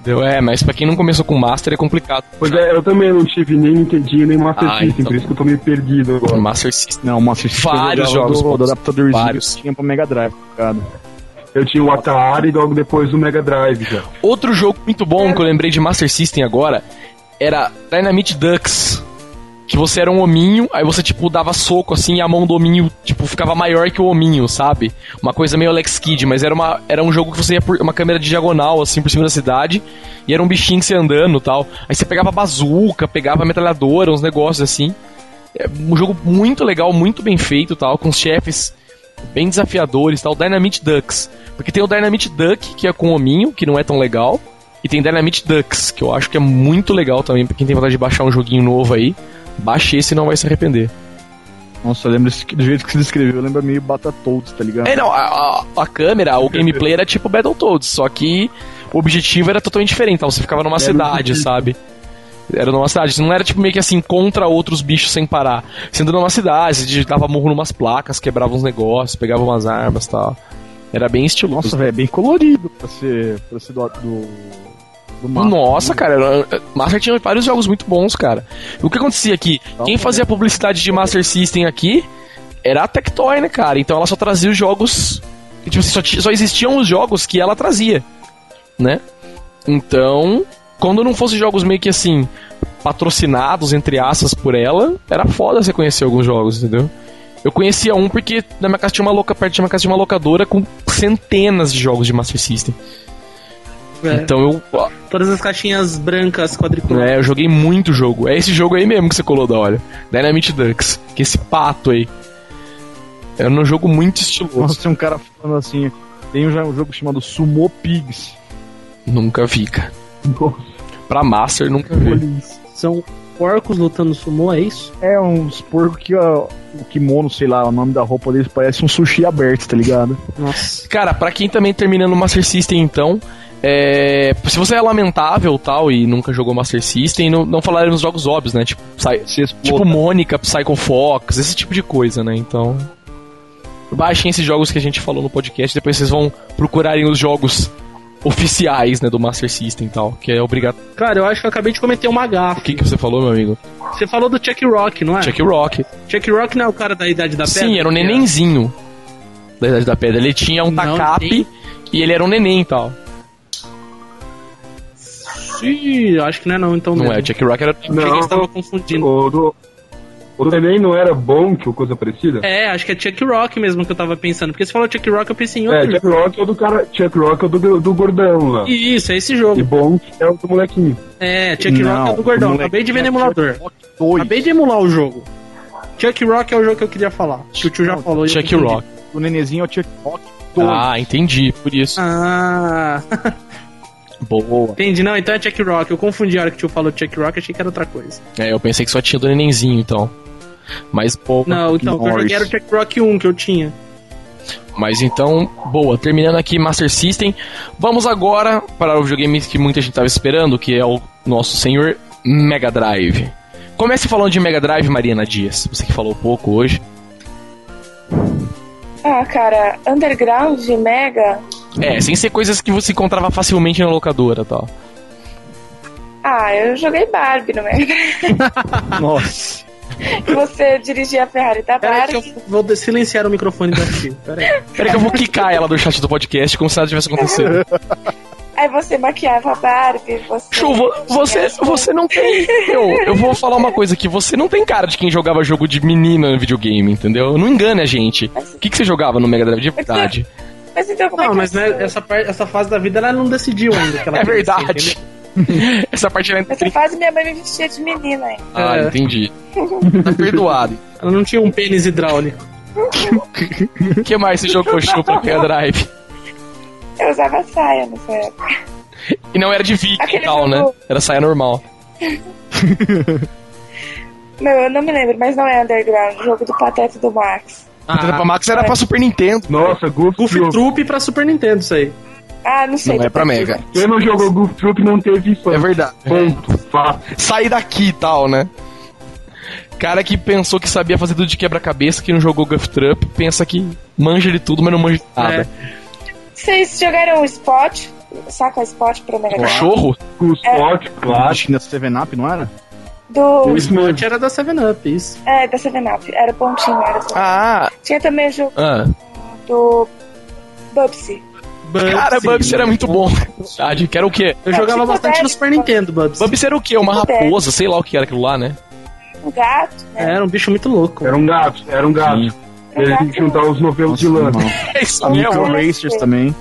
Deu, é, mas pra quem não começou com Master é complicado. Pois é, eu também não tive nem Nintendinho nem Master Ah, System, então. por isso que eu tô meio perdido agora. Master System. Não, o Master System Vários jogos do, do adaptadorzinho Vários. tinha pra Mega Drive, tá ligado? Eu tinha o Atari e logo depois o Mega Drive já. Outro jogo muito bom que eu lembrei de Master System agora era Dynamite Ducks. Que você era um hominho, aí você, tipo, dava soco assim e a mão do hominho, tipo, ficava maior que o hominho, sabe? Uma coisa meio Alex Kidd, mas era, uma, era um jogo que você ia por uma câmera de diagonal, assim, por cima da cidade, e era um bichinho que você andando tal. Aí você pegava bazuca, pegava metralhadora, uns negócios assim. É um jogo muito legal, muito bem feito tal, com os chefes bem desafiadores tal. Dynamite Ducks. Porque tem o Dynamite Duck, que é com hominho, que não é tão legal. E tem Dynamite Ducks, que eu acho que é muito legal também, pra quem tem vontade de baixar um joguinho novo aí. Baixe esse e não vai se arrepender. Nossa, eu lembro do jeito que você descreveu, lembra meio Battletoads, tá ligado? É, não, a, a- a câmera, o gameplay era tipo Battletoads, só que o objetivo era totalmente diferente. Então você ficava numa Era cidade, um- sabe? Era numa cidade. Não era tipo meio que assim, contra outros bichos sem parar. Você anda numa cidade, você digitava morro numas placas, quebrava uns negócios, pegava umas armas e tal. Era bem estiloso. Nossa, velho, é bem colorido pra ser, pra ser do, do, do. Nossa, cara, era- Master tinha vários jogos muito bons, cara. O que acontecia aqui? Quem fazia publicidade de Master System aqui era a Tectoy, né, cara? Então ela só trazia os jogos. Tipo, assim, só, só existiam os jogos que ela trazia, né? Então, quando não fossem jogos meio que assim, patrocinados, entre aspas, por ela, era foda você conhecer alguns jogos, entendeu? Eu conhecia um porque na minha casa tinha uma loca, perto de minha casa tinha uma locadora com centenas de jogos de Master System. É, Então eu, Todas as caixinhas brancas quadriculadas. é, eu joguei muito jogo. É esse jogo aí mesmo que você colou da hora. Dynamite Ducks. Que esse pato aí. Era um jogo muito estiloso. Nossa, tem um cara falando assim. Tem um, já um jogo chamado Sumo Pigs. Nunca vi, cara. Pra Master, nunca vi. São porcos lutando sumô, é isso? É uns porcos que ó, o kimono, sei lá, o nome da roupa deles parece um sushi aberto, tá ligado? Nossa. Cara, pra quem também terminando o Master System, então. É, se você é lamentável tal e nunca jogou Master System, não, não falaremos jogos óbvios, né? Tipo, Psy- tipo Mônica, Psycho Fox, esse tipo de coisa, né? Então. Baixem esses jogos que a gente falou no podcast, depois vocês vão procurarem os jogos oficiais, né, do Master System e tal, que é obrigado. Cara, eu acho que eu acabei de cometer uma gafe. O que, que você falou, meu amigo? Você falou do Chuck Rock, não é? Chuck Rock. Chuck Rock não é o cara da Idade da Pedra? Sim, era um Que nenenzinho da Idade da Pedra. Ele tinha um tacape e ele era um neném e tal. Sim, acho que não é não, então Não mesmo. é, Chuck Rock era. Eles estavam confundindo. O do, o do neném não era bom, que coisa parecida? É, acho que é Chuck Rock mesmo que eu tava pensando. Porque você falou Chuck Rock, eu pensei em É, outro. Chuck Rock é o do cara. Chuck Rock é o do, do gordão lá. Isso, é esse E jogo. bom é o do molequinho. É, Chuck Rock é o do gordão. moleque, Acabei de ver no é emulador. Chuck Rock 2. Acabei de emular o jogo. Chuck Rock é o jogo que eu queria falar. Que o tio já Não, falou. e Chuck. Rock. O nenenzinho é o Chuck Rock 2. Ah, entendi, por isso. Ah, Boa. entendi. Não, então é Chuck Rock. Eu confundi a hora que o tio falou Chuck Rock, achei que era outra coisa. É, eu pensei que só tinha do nenenzinho, então. Mas, pô. Não, então, eu joguei era o Chuck Rock 1 que eu tinha. Mas então, boa. Terminando aqui Master System. Vamos agora para o videogame que muita gente estava esperando, que é o nosso senhor Mega Drive. Comece falando de Mega Drive, Mariana Dias. Você que falou pouco hoje. Ah, cara, Underground, Mega. É, sem ser coisas que você encontrava facilmente na locadora e tal. Ah, eu joguei Barbie no Mega Drive. Nossa. que você dirigia a Ferrari da Pera aí que Barbie. eu vou silenciar o microfone da tio. Pera aí. Peraí que eu vou quicar ela do chat do podcast como se nada tivesse acontecido. Aí você maquiava a Barbie, você. Chuva, você, você não tem. Eu, eu vou falar uma coisa aqui. Você não tem cara de quem jogava jogo de menina no videogame, entendeu? Não engane a gente. O que, que você jogava no Mega Drive de verdade? Mas então como é Não, que mas né, essa, parte, essa fase da vida ela não decidiu ainda. Que ela É ser, verdade. entendeu? Essa parte era Nessa fase minha mãe me vestia de menina ainda. Ah, É. entendi. Tá perdoado. Ela não tinha um pênis hidráulico. O que mais você jogou show pra Mega Drive? Eu usava saia nessa época. E não era de Vic e tal, né? Era saia normal. Meu, eu não me lembro, mas não é Underground, o jogo do Pateta do Max. Ah, pra Max era pra Super Nintendo. Nossa, Goof Goofy Troop. Troop pra Super Nintendo, isso aí. Ah, não sei. Não é pra Mega. Quem não jogou Goof Troop não teve É infância. verdade. Ponto. Fato. Sair daqui e tal, né? Cara que pensou que sabia fazer tudo de quebra-cabeça, que não jogou Guff Trump, pensa que manja de tudo, mas não manja de nada. Vocês jogaram o Spot? Saca Spot pra Mega Drive? Cachorro? O Spot, claro. Acho que na 7-Up, não era? Do. Isso mesmo. Spot era da 7-Up, isso. É, da 7-Up. Era pontinho, era só. Ah, Tinha também o jogo ah. do. Bubsy. Cara, Bubsy era muito bom. Verdade. Que era o quê? Eu jogava Tipo bastante no. Super Nintendo, Bubs. Bubsy era o quê? Uma Tipo raposa, sei lá o que era aquilo lá, né? Um gato, né? Era um bicho muito louco. Era um gato, era um gato. Sim. Ele tinha que juntar os novelos de lã. Nossa. É isso Micro Olha, Racers também.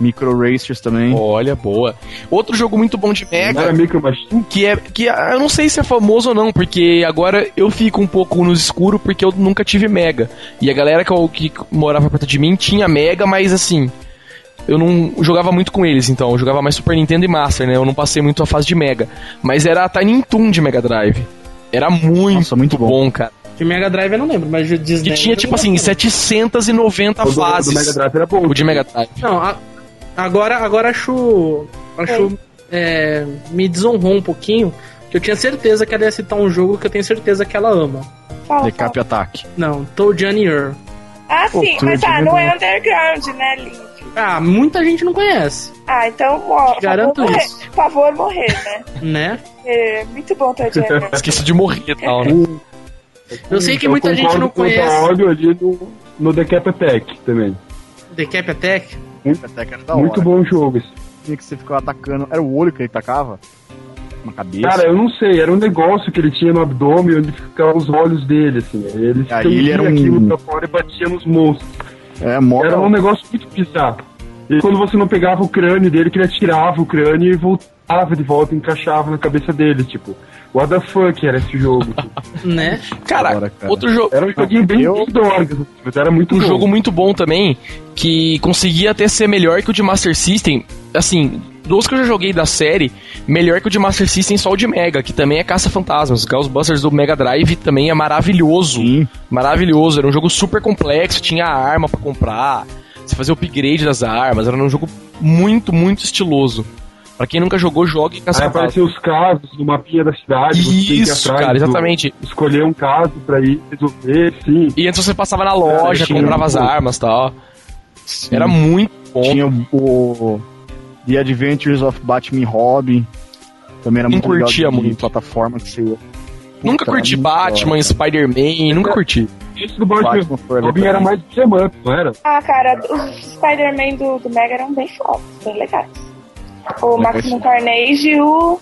Micro Racers também. Olha, boa. Outro jogo muito bom de Não era Mega, Micro Machine? que é. que ah, eu não sei se é famoso ou não, porque agora eu fico um pouco no escuro porque eu nunca tive Mega. E a galera que, eu- que morava perto de mim tinha Mega, mas assim. Eu não jogava muito com eles, então. Eu jogava mais Super Nintendo e Master, né? Eu não passei muito a fase de Mega. Mas era a Tiny Toon de Mega Drive. Era muito, Nossa, muito bom. bom, cara. De Mega Drive eu não lembro, mas de Disney. Que tinha, tipo assim, bastante. 790 O do, do fases. Mega Drive era bom. O de Mega Drive. Não, a- Agora, agora acho. Acho. é, me desonrou um pouquinho. Que eu tinha certeza que ela ia citar um jogo que eu tenho certeza que ela ama. Fala. Decap Ataque. Não, Toadjani Earl. Ah, Pô, sim, mas ah, não é como- underground, né, Link? Ah, muita gente não conhece, Ah, então, ó, garanto favor morrer, isso. favor morrer, né? né? É, muito bom Toy Jam. Esqueci de morrer e tal, né? Eu sei que Eu muita gente não conhece Olho ali no, no Decap Attack também. Decap Attack. Attaque era da Muito hora. bom jogo. esse. Que você ficava atacando. Era o olho que ele tacava? Na cabeça. Cara, eu não sei, era um negócio que ele tinha no abdômen onde ficavam os olhos dele, assim. Ele Aí ele era um- aquilo pra fora e batia nos monstros. é. Era um negócio muito bizarro. E quando você não pegava o crânio dele, que ele atirava o crânio e voltava de volta e encaixava na cabeça dele, tipo. What the fuck era esse jogo? tipo. Né? Cara, Agora, cara. outro jogo. Era um joguinho bem, Eu- mas era muito Um bom. jogo muito bom também, que conseguia até ser melhor que o de Master System. Assim, dos que eu já joguei da série, melhor que o de Master System só o de Mega, que também é Caça-Fantasmas. Ghostbusters do Mega Drive também é maravilhoso. Sim. Maravilhoso. Era um jogo super complexo, tinha arma pra comprar, você fazia o upgrade das armas, era um jogo muito, muito estiloso. Pra quem nunca jogou, jogue Aí Caça-Fantasmas. apareciam os casos no mapinha da cidade. você tem que ir Isso, atrás cara, do- exatamente. escolher um caso pra ir resolver, sim. E antes você passava na loja, tinha comprava as armas e tal. Sim. Era muito bom. Tinha o, The Adventures of Batman e Robin. Também era Não muito legal curtia de muito. plataforma que você ia. Nunca Puta, curti Batman. Spider-Man, nunca curti. Isso do Batman, Batman foi Robin era mais beat'em up, não era? Ah, cara, os Spider-Man do, do Mega eram bem fodas, bem legais. O Maximum sim. Carnage e o.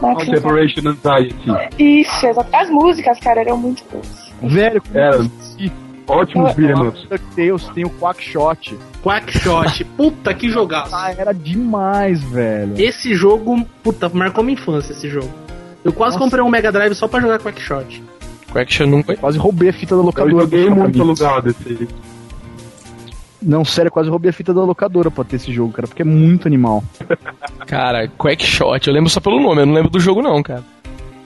Maximum Separation Anxiety. Isso, exato. As músicas, cara, eram muito boas. Velho, Era. assim? Ótimos ups. DuckTales tem o Quackshot. Quackshot. Puta que jogaço. Ah, era demais, velho. Esse jogo, puta, marcou minha infância esse jogo. Eu quase Nossa. comprei um Mega Drive só pra jogar Quackshot. Quackshot nunca. Quase roubei a fita da Eu locadora. joguei pra muito alugado esse aí. Não, sério, quase roubei a fita da locadora pra ter esse jogo, cara, porque é muito animal. Cara, Quackshot, eu lembro só pelo nome, eu não lembro do jogo não, cara.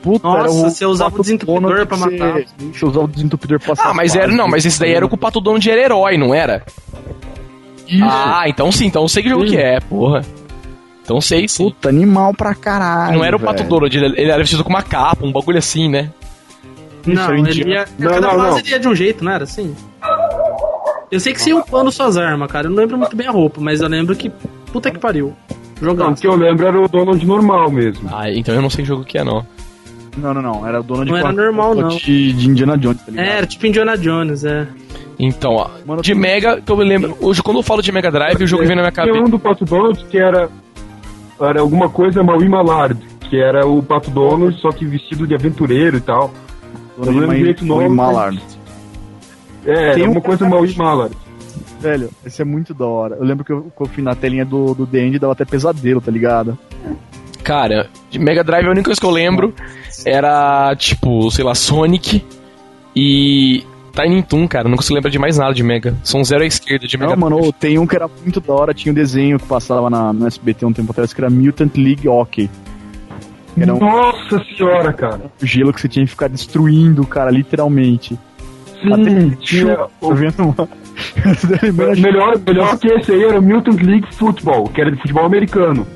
Puta, Nossa, era você usava o desentupidor pra que você- matar. Você usava o desentupidor pra Ah, mas era. Não, mas esse daí era o que o Pato Donald era herói, não era? Isso. Ah, então sim, então eu sei que jogo Sim. que é, porra. Então sei sim. Puta, animal pra caralho. não era o Pato. Donald, ele, ele era vestido com uma capa, um bagulho assim, né? Isso, Não, ele ia. Não, cada não, fase não. ele ia de um jeito, não era assim? Eu sei que você ia upando suas armas, cara. Eu não lembro muito bem a roupa, mas eu lembro que. Puta que pariu. Não, Jogando. o que eu lembro era o Donald normal mesmo. Ah, então eu não sei que jogo que é, não. Não, não, não. Era o dono de Não era normal, não. De, de Indiana Jones, tá ligado? É, era tipo Indiana Jones, é. Então, ó, Mano, de Mega, que eu me lembro. Hoje, quando eu falo de Mega Drive, o jogo vem na minha cabeça. um do Pato Donald que era, era alguma coisa Maui Malard, que era o Pato Donald, só que vestido de aventureiro e tal. Eu lembro direito o nome, Mai mas- Mallard. É, Tem um alguma coisa Maui Malard. Velho, esse é muito da hora. Eu lembro que eu, que eu fui na telinha do, do The End dava até pesadelo, tá ligado? Cara, de Mega Drive a única coisa que eu lembro era, tipo, sei lá, Sonic e Tiny Toon, cara. Eu não consigo lembrar de mais nada de Mega. São zero à esquerda de Mega Não, mano, tem um que era muito da hora, tinha um desenho que passava na, no SBT um tempo atrás, que era Mutant League Hockey. Era um Nossa senhora, cara. gelo que você tinha que ficar destruindo, cara, literalmente. Sim, tinha. Tô vendo uma... o Melhor, melhor que esse aí era o Mutant League Football, que era de futebol americano.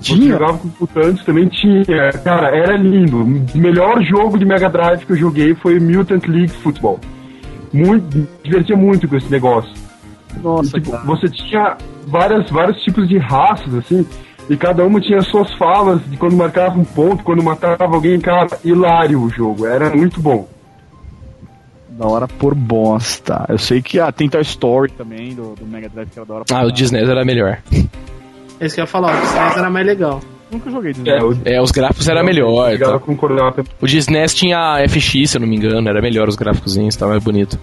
Tinha? jogava com mutantes também tinha. Cara, era lindo. O melhor jogo de Mega Drive que eu joguei foi Mutant League Football. Muito, divertia muito com esse negócio. Nossa, Tipo, você tinha várias, vários tipos de raças, assim, e cada uma tinha suas falas de quando marcava um ponto, quando matava alguém, cara, hilário o jogo, era muito bom. Da hora por bosta. Eu sei que ah, tem Toy Story também, do, do Mega Drive, que era da hora pra Ah, o. Disney era melhor. É isso que eu ia falar, o Disney era mais legal. Nunca joguei Disney. É, o, É, os gráficos era melhor. Tá? O Disney tinha FX, se eu não me engano, era melhor os gráficos, tá mais bonito.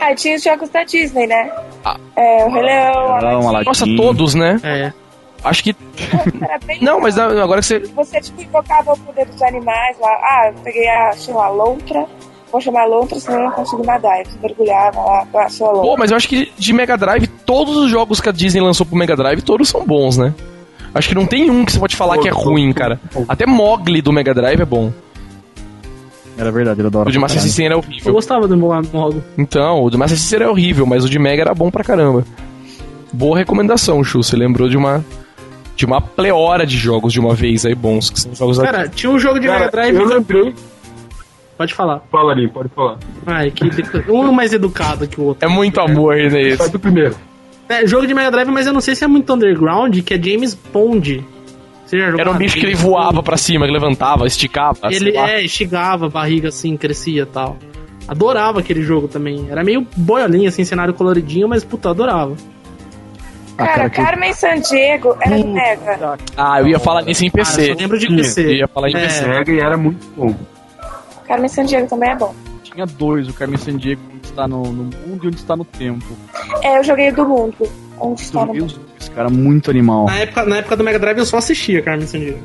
Ah, tinha os jogos da Disney, né? Ah. É, o Rei Leão, Aladdin. Nossa, todos, né? É. Acho que. era bem Não, mas agora que você. Você, tipo, invocava o poder dos animais lá. Ah, eu peguei a, sei lá, lontra. Vou chamar a lontra, senão eu não consigo nadar. Você mergulhava lá com a sua lontra. Pô, mas eu acho que de Mega Drive, todos os jogos que a Disney lançou pro Mega Drive, todos são bons, né? Acho que não tem um que você pode falar que é ruim, cara. Até Mogli do Mega Drive é bom. Era verdade, era da hora O de Master. System era Eu horrível. gostava do Mogo. Então, o do Master System era horrível, mas o de Mega era bom pra caramba. Boa recomendação, Chu. Você lembrou de uma de uma pleora de jogos de uma vez aí bons, que são jogos Cara, tinha um jogo de Mega Drive. eu lembrei. Pode falar. Fala ali, pode falar. Ai, que um mais educado que o outro. É muito amor né, Sai esse. do primeiro. É, jogo de Mega Drive, mas eu não sei se é muito underground, que é James Bond. Você já jogou? Era um bicho que ele voava pra cima, que levantava, esticava. sei Ele lá. é, estigava a barriga assim, crescia e tal. Adorava aquele jogo também. Era meio boiolinho, assim, cenário coloridinho, mas puta, adorava. Ah, Cara, que- Carmen Sandiego era do Mega. Ah, eu ia falar nisso em Ah, eu PC. só lembro de Tinha. eu PC. ia falar em É. PC. Mega e era muito bom. Carmen Sandiego também é bom. Tinha dois, o Carmen Sandiego, onde está no, no mundo e onde está no tempo. É, eu joguei do mundo. Onde está no mundo? dois, cara, muito animal. Na época, na época do Mega Drive eu só assistia Carmen Sandiego.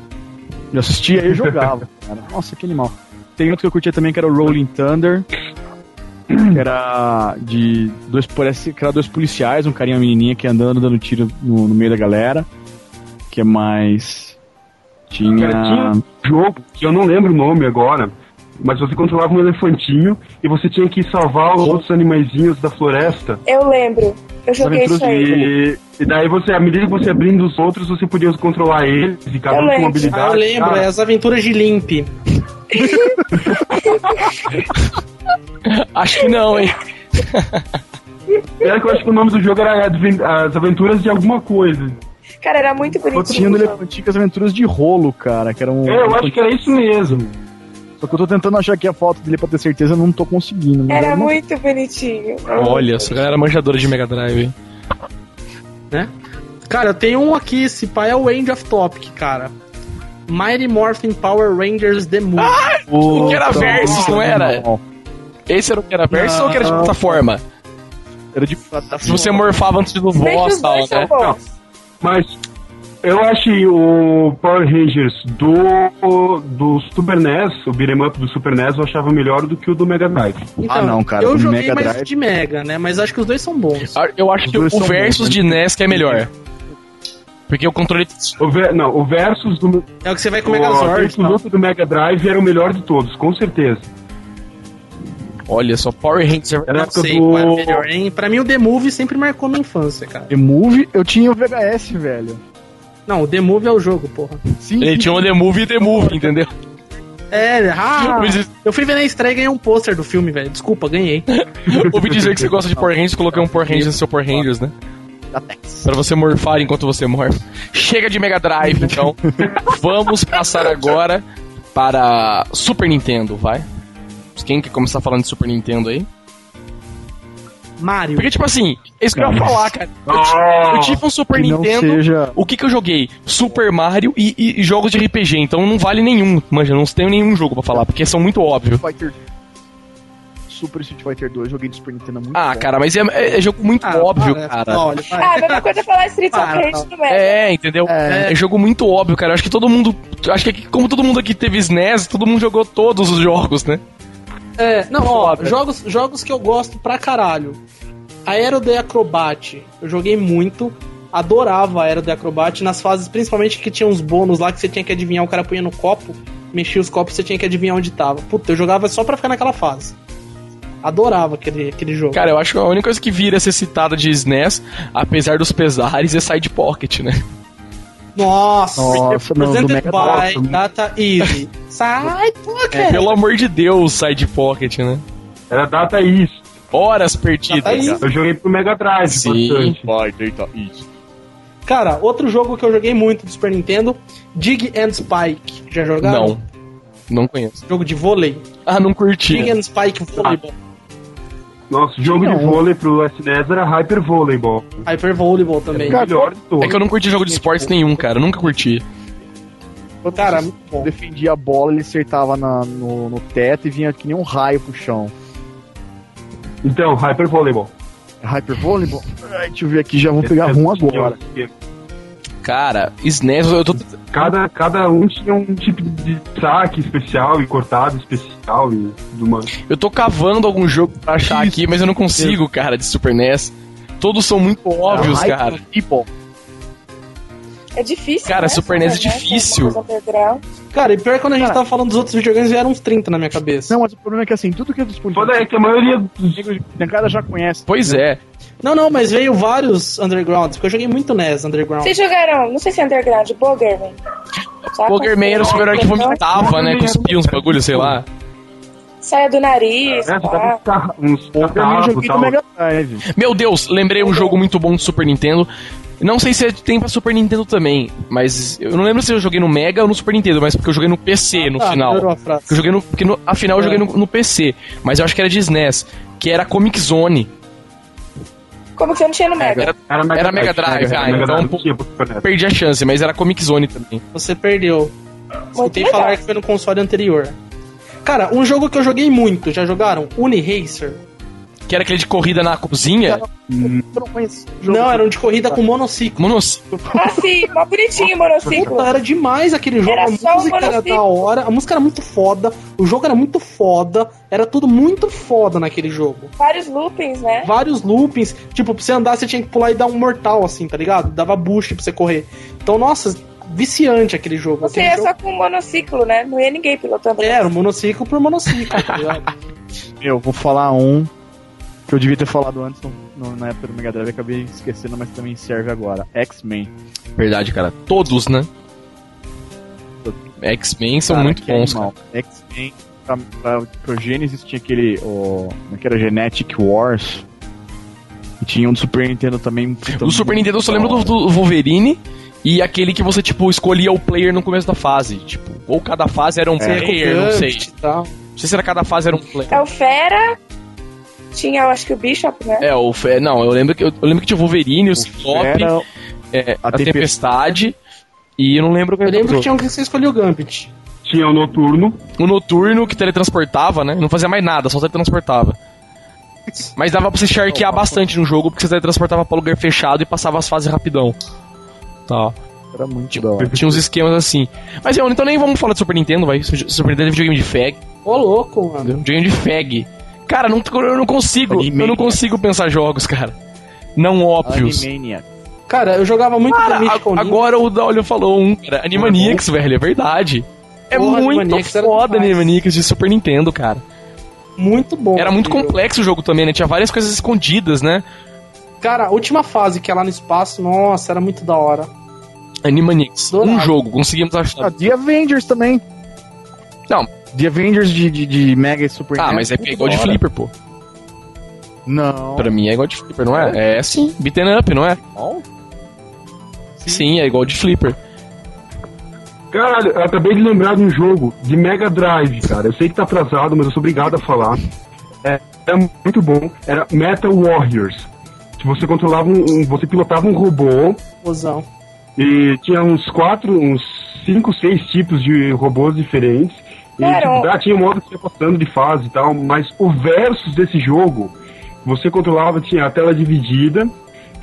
Eu assistia e jogava, cara. Nossa, que animal. Tem outro que eu curtia também que era o Rolling Thunder. Que era de dois, parece que era dois policiais, um carinha e uma menininha que andando dando tiro no, no meio da galera. Que é mais. Tinha. Cara, tinha um jogo que eu não lembro o nome agora, mas você controlava um elefantinho e você tinha que salvar os outros animaizinhos da floresta. Eu lembro. Eu joguei isso aí. E, e daí você, à medida que você abrindo os outros, você podia controlar eles e cada Eu um com habilidade. Ah, eu lembro, Cara, é as aventuras de Limp. Acho que não, hein? Era que eu acho que o nome do jogo era As Aventuras de Alguma Coisa. Cara, era muito Tinha bonitinho. no o jogo. Elefantinho as aventuras de rolo, cara. Que era um. É, eu acho que era isso mesmo. Só que eu tô tentando achar aqui a foto dele pra ter certeza, eu não tô conseguindo. Era uma- muito bonitinho. Olha, essa galera manjadora de Mega Drive. hein? né? Cara, eu tenho um aqui, esse pai é o End of Topic, cara. Mighty Morphin Power Rangers The Movie. O que era Puta, Versus, não era? Não, Esse era o que era versus ou que era de Não. plataforma? Era de Se você morfava antes do boss os e tal, né? Mas eu achei o Power Rangers do, do Super NES, o beat'em up do Super NES, eu achava melhor do que o do Mega Drive. Então, Ah, não, cara, Eu o joguei Mega mais Drive- de Mega, né? Mas acho que os dois são bons. Ah, Eu acho Os que o versus bons, de né? NES que é melhor. Porque o controle. O ver, não, o Versus do, É o que você vai com o o Megazord. e tal. luto do Mega Drive era o melhor de todos, com certeza. Olha só, Power Rangers. Era Não sei do... qual é melhor, hein? Pra mim o The Movie sempre marcou minha infância, cara. The Move, eu tinha o VHS, velho. Não, o The Movie é o jogo, porra. Sim, Ele tinha o The Movie e The Movie, entendeu? É, ah, eu fui ver na estreia e ganhei um pôster do filme, velho. Desculpa, ganhei. Ouvi dizer que você gosta de Power Rangers, coloquei um Power Rangers no seu Power Rangers, né? Da Tex. Pra você morfar enquanto você morre. Chega de Mega Drive, então. Vamos passar agora para Super Nintendo, vai? Quem quer começar falando de Super Nintendo aí? Mario. Porque, tipo assim, é isso que eu ia falar, cara. Eu, Oh, eu tive um Super Que não Nintendo. seja. O que que eu joguei? Super Mario e, e- e jogos de RPG, então não vale nenhum. Manja, não tenho nenhum jogo pra falar, porque são muito óbvios. Fighter. Super Street Fighter 2, joguei de Super Nintendo muito Ah, tempo. cara, mas é, é- é jogo muito Ah, óbvio, para, cara. Olha, vai. Ah, a mesma coisa é falar Para, Rage do Mega. É, entendeu? É. É. jogo muito óbvio, cara. Eu Acho que todo mundo. Acho que aqui, como todo mundo aqui teve SNES, todo mundo jogou todos os jogos, né? É, não, ó, jogos, jogos que eu gosto pra caralho. Aero The Acrobat, eu joguei muito. Adorava Aero The Acrobat nas fases, principalmente que tinha uns bônus lá que você tinha que adivinhar, o cara punha no copo, mexia os copos você tinha que adivinhar onde tava. Puta, eu jogava só pra ficar naquela fase. Adorava aquele, aquele jogo. Cara, eu acho que a única coisa que vira ser citada de SNES, apesar dos pesares, é Side Pocket, né? Nossa, Nossa, não, do presented Mega by Drive. Data Easy. Sai, pocket! É, Pelo amor de Deus, Side Pocket, né? Era Data East. Horas perdidas. Cara. Eu joguei pro Mega Drive Sim. bastante. Vai, deita isso. Cara, outro jogo que eu joguei muito do Super Nintendo, Dig and Spike. Já jogaram? Não. Não conheço. Jogo de vôlei. Ah, não curti. Dig and Spike Volleyball. Nosso jogo de Não. vôlei pro SNES era Hyper Volleyball. Hyper Volleyball também. O melhor de. É que eu não curti jogo de esportes nenhum, cara. Eu nunca curti. Quando Cara, defendia a bola, ele acertava na- no, no teto e vinha que nem um raio pro chão. Então, Hyper Volleyball. Hyper Volleyball? Ai, deixa eu ver aqui, já vou pegar um agora. Cara, SNES, eu tô. Cada, cada um tinha um tipo de saque especial e cortado especial e tudo mais. Eu tô cavando algum jogo pra achar Isso. aqui, mas eu não consigo, cara, de Super NES. Todos são muito óbvios, Hyper cara. Volleyball. É difícil. Cara, né? Super NES é Super difícil. Cara, e pior que quando a gente Cara. tava falando dos outros videogames, vieram uns 30 na minha cabeça. Não, mas o problema é que assim, tudo que é disponível Foda é que a maioria dos negros de já conhece. Pois é. Não, não, mas veio vários Undergrounds, porque eu joguei muito NES Underground. Vocês jogaram, não sei se é Underground, Boogerman. Sabe? Boogerman era o super-herói que vomitava, né? Cuspia uns bagulho, sei lá. Saia do nariz, É, tá? uns no tal. Mega Drive. Meu Deus, lembrei um jogo muito bom do Super Nintendo. Não sei se tem pra Super Nintendo também, mas eu não lembro se eu joguei no Mega ou no Super Nintendo, mas porque eu joguei no PC no Ah, final. melhorou a frase. Eu joguei no, porque no, afinal eu É. joguei no, no PC, mas eu acho que era de SNES, que era Comic Zone. Como que você não tinha no Mega? Era, Era Mega, Era Mega Drive, ah, Mega então Drive um pouco- tinha pro Super NES. perdi a chance, mas era Comic Zone também. Você perdeu. Escutei falar que foi no console anterior. Cara, um jogo que eu joguei muito, já jogaram? Uniracer? Que era aquele de corrida na cozinha. Eu não conheço. Não, era um de corrida com monociclo. Monociclo. Ah, sim, mó bonitinho o monociclo. Puta, era demais aquele jogo, Era a música era da hora, a música era muito foda, o jogo era muito foda, era tudo muito foda naquele jogo. Vários loopings, né? Vários loopings, tipo, pra você andar você tinha que pular e dar um mortal, assim, tá ligado? Dava boost pra você correr. Então, nossa, viciante aquele jogo. Você Aquele ia jogo... só com um monociclo, né? Não ia ninguém pilotando. É, Era um monociclo por monociclo, tá ligado? Eu vou falar um que eu devia ter falado antes no- no- na época do Mega Drive, acabei esquecendo, mas também serve agora. X-Men. Verdade, cara. Todos, né? X-Men são Cara, muito bons, animal. X-Men, pra, pra, pro Genesis tinha aquele, o, como é que era, Genetic Wars. E tinha um do Super Nintendo também. Do Super Nintendo eu só lembro do, do Wolverine e aquele que você, tipo, escolhia o player no começo da fase. Tipo, ou cada fase era um com player, não sei. Não sei se era cada fase era um player. É o Fera. Tinha, eu acho que o Bishop, né? É, o Fe- não, eu lembro que eu, eu lembro que tinha o Wolverine, o Ciclope, Era é, a, a Tempestade e eu não lembro Eu era lembro o que tinha um que você escolheu o Gambit. Tinha o Noturno. O Noturno que teletransportava, né? Não fazia mais nada, só teletransportava. Mas dava pra você charquear bastante no jogo, porque você teletransportava pra lugar fechado e passava as fases rapidão. Tá. Era muito da hora. Tinha uns esquemas assim. Mas eu, então nem vamos falar de Super Nintendo, vai. Super Nintendo é videogame de fag. Ô, louco, mano. Videogame de fag. Cara, não, eu não consigo. Eu não consigo pensar jogos, cara. Não óbvios. Animaniac. Cara, eu jogava muito Cara, a- agora o Daolio falou um, cara. Animaniacs, velho, é verdade. É Porra, muito Animaniacs foda. Animaniacs de Super Nintendo, cara. Muito bom. Era muito complexo o jogo também, né? Tinha várias coisas escondidas, né? Cara, a última fase que é lá no espaço, nossa, era muito da hora. Animaniacs. Adorava. Um jogo, conseguimos Ah, achar. The Avengers também. Não. The Avengers de, de, de Mega e Super Ah, mas é muito igual de. Flipper, pô. Não. Pra mim é igual de Flipper, não é? É sim, beaten up, não é? Não? Sim, é igual de Flipper. Caralho, eu acabei de lembrar de um jogo de Mega Drive, cara. Eu sei que tá atrasado, mas eu sou obrigado a falar. É, é muito bom. Era Metal Warriors. Que você controlava um, um- Você pilotava um robô Mozão. e tinha uns quatro, uns cinco, seis tipos de robôs diferentes. Ah, tinha um modo que você passando de fase e tal, mas o versus desse jogo, você controlava, tinha a tela dividida,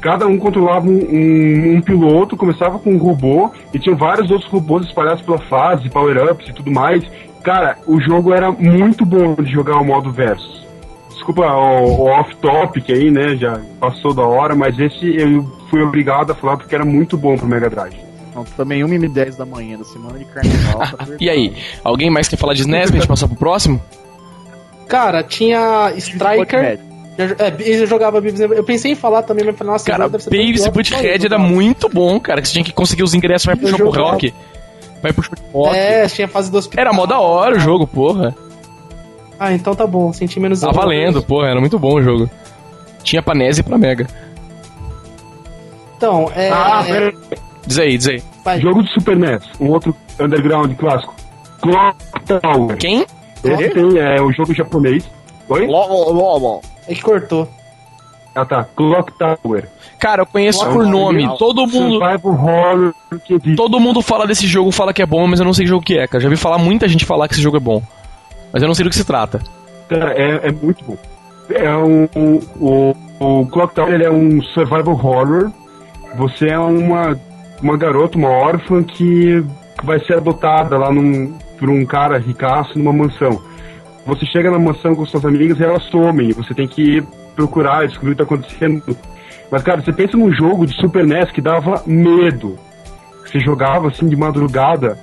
cada um controlava um, um- um piloto, começava com um robô, e tinham vários outros robôs espalhados pela fase, power-ups e tudo mais. Cara, o jogo era muito bom de jogar o modo versus. Desculpa o, o off-topic aí, né? Já passou da hora, mas esse eu fui obrigado a falar porque era muito bom pro Mega Drive. Não, também 1 e 10 da manhã da semana de carnaval. tá E aí, alguém mais quer falar de SNES pra gente passar pro próximo? Cara, tinha Striker. É, eu jogava and- Eu pensei em falar também, mas falei, nossa, Cara, deve ser Beavis e Butthead era muito bom, cara. Que você tinha que conseguir os ingressos vai pro Eu Choco jogava. Rock. Vai pro Choco Rock. É, tinha fase do hospital. Era mó da hora o jogo, porra. Ah, então tá bom, senti menos Tá valendo, porra. Era muito bom o jogo. Tinha pra NES e pra Mega. Então, é. Ah, é, pera Diz aí, diz aí. vai. Jogo de Super NES, um outro underground clássico. Clock Tower. Quem? Esse tem, é o jogo japonês. Oi? É que cortou. Ah tá, Clock Tower. Cara, eu conheço É um por nome. Todo mundo, Survival horror que existe. todo mundo fala desse jogo, fala que é bom, mas eu não sei que jogo que é, cara. Já vi falar muita gente falar que esse jogo é bom. Mas eu não sei do que se trata. Cara, é, é muito bom. É um, o, o Clock Tower ele é um survival horror. Você é uma, uma garota, uma órfã que vai ser adotada lá num, por um cara ricaço numa mansão. Você chega na mansão com suas amigas e elas somem. Você tem que procurar, descobrir o que está acontecendo. Mas, cara, você pensa num jogo de Super NES que dava medo. Você jogava assim de madrugada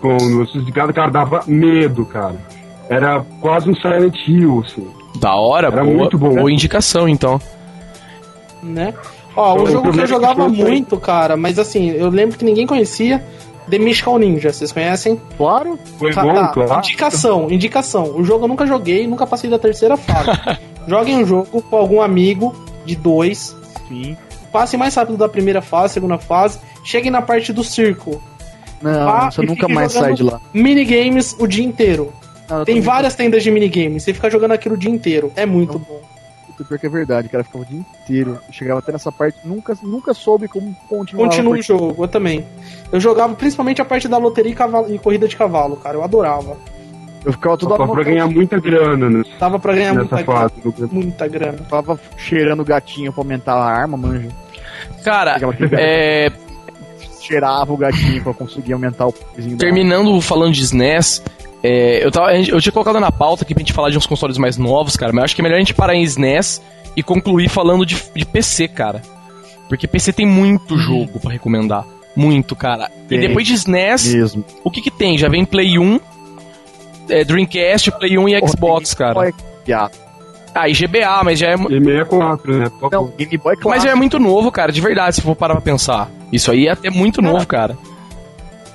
com luzes ligadas, cara, dava medo, cara. Era quase um Silent Hill, assim. Da hora, Era boa, muito bom. boa indicação, então. Né? Ó, um o jogo que eu jogava tinha, foi. muito, cara, mas assim, eu lembro que ninguém conhecia The Mystical Ninja, vocês conhecem? Claro. Foi Tá, bom, tá. claro. Indicação, indicação. O jogo eu nunca joguei, nunca passei da terceira fase. Joguem um jogo com algum amigo de dois, Sim. passem mais rápido da primeira fase, segunda fase, cheguem na parte do círculo. Não, Ah, você nunca mais sai de lá. Minigames o dia inteiro. Não, eu Tem várias tendas de minigames, você fica jogando aquilo o dia inteiro. É muito bom. Puta, pior que é verdade, cara. Ficava o dia inteiro. Chegava até nessa parte, nunca, nunca soube como continuar. Continua o jogo, eu também. Eu jogava principalmente a parte da loteria e, cavalo- e corrida de cavalo, cara. Eu adorava. Eu ficava toda Só pra ganhar muita grana né, Dava pra ganhar nessa muita fase. grana. Muita grana. Tava cheirando o gatinho pra aumentar a arma, manja. Cara, é, cheirava o gatinho pra conseguir aumentar o terminando falando de SNES, é, eu, tava, eu tinha colocado na pauta aqui pra gente falar de uns consoles mais novos, cara, mas eu acho que é melhor a gente parar em SNES e concluir falando de, de PC, cara. Porque PC tem muito jogo pra recomendar. Muito, cara. E Tem. depois de SNES, Mesmo. o que que tem? Já vem Play 1, é, Dreamcast, Play 1 e Xbox, Game cara. É. Ah, e GBA, mas já é, mu- E 64, né? Não, Game Boy mas já é muito novo, cara, de verdade, se for parar pra pensar. Isso aí é até muito novo, cara.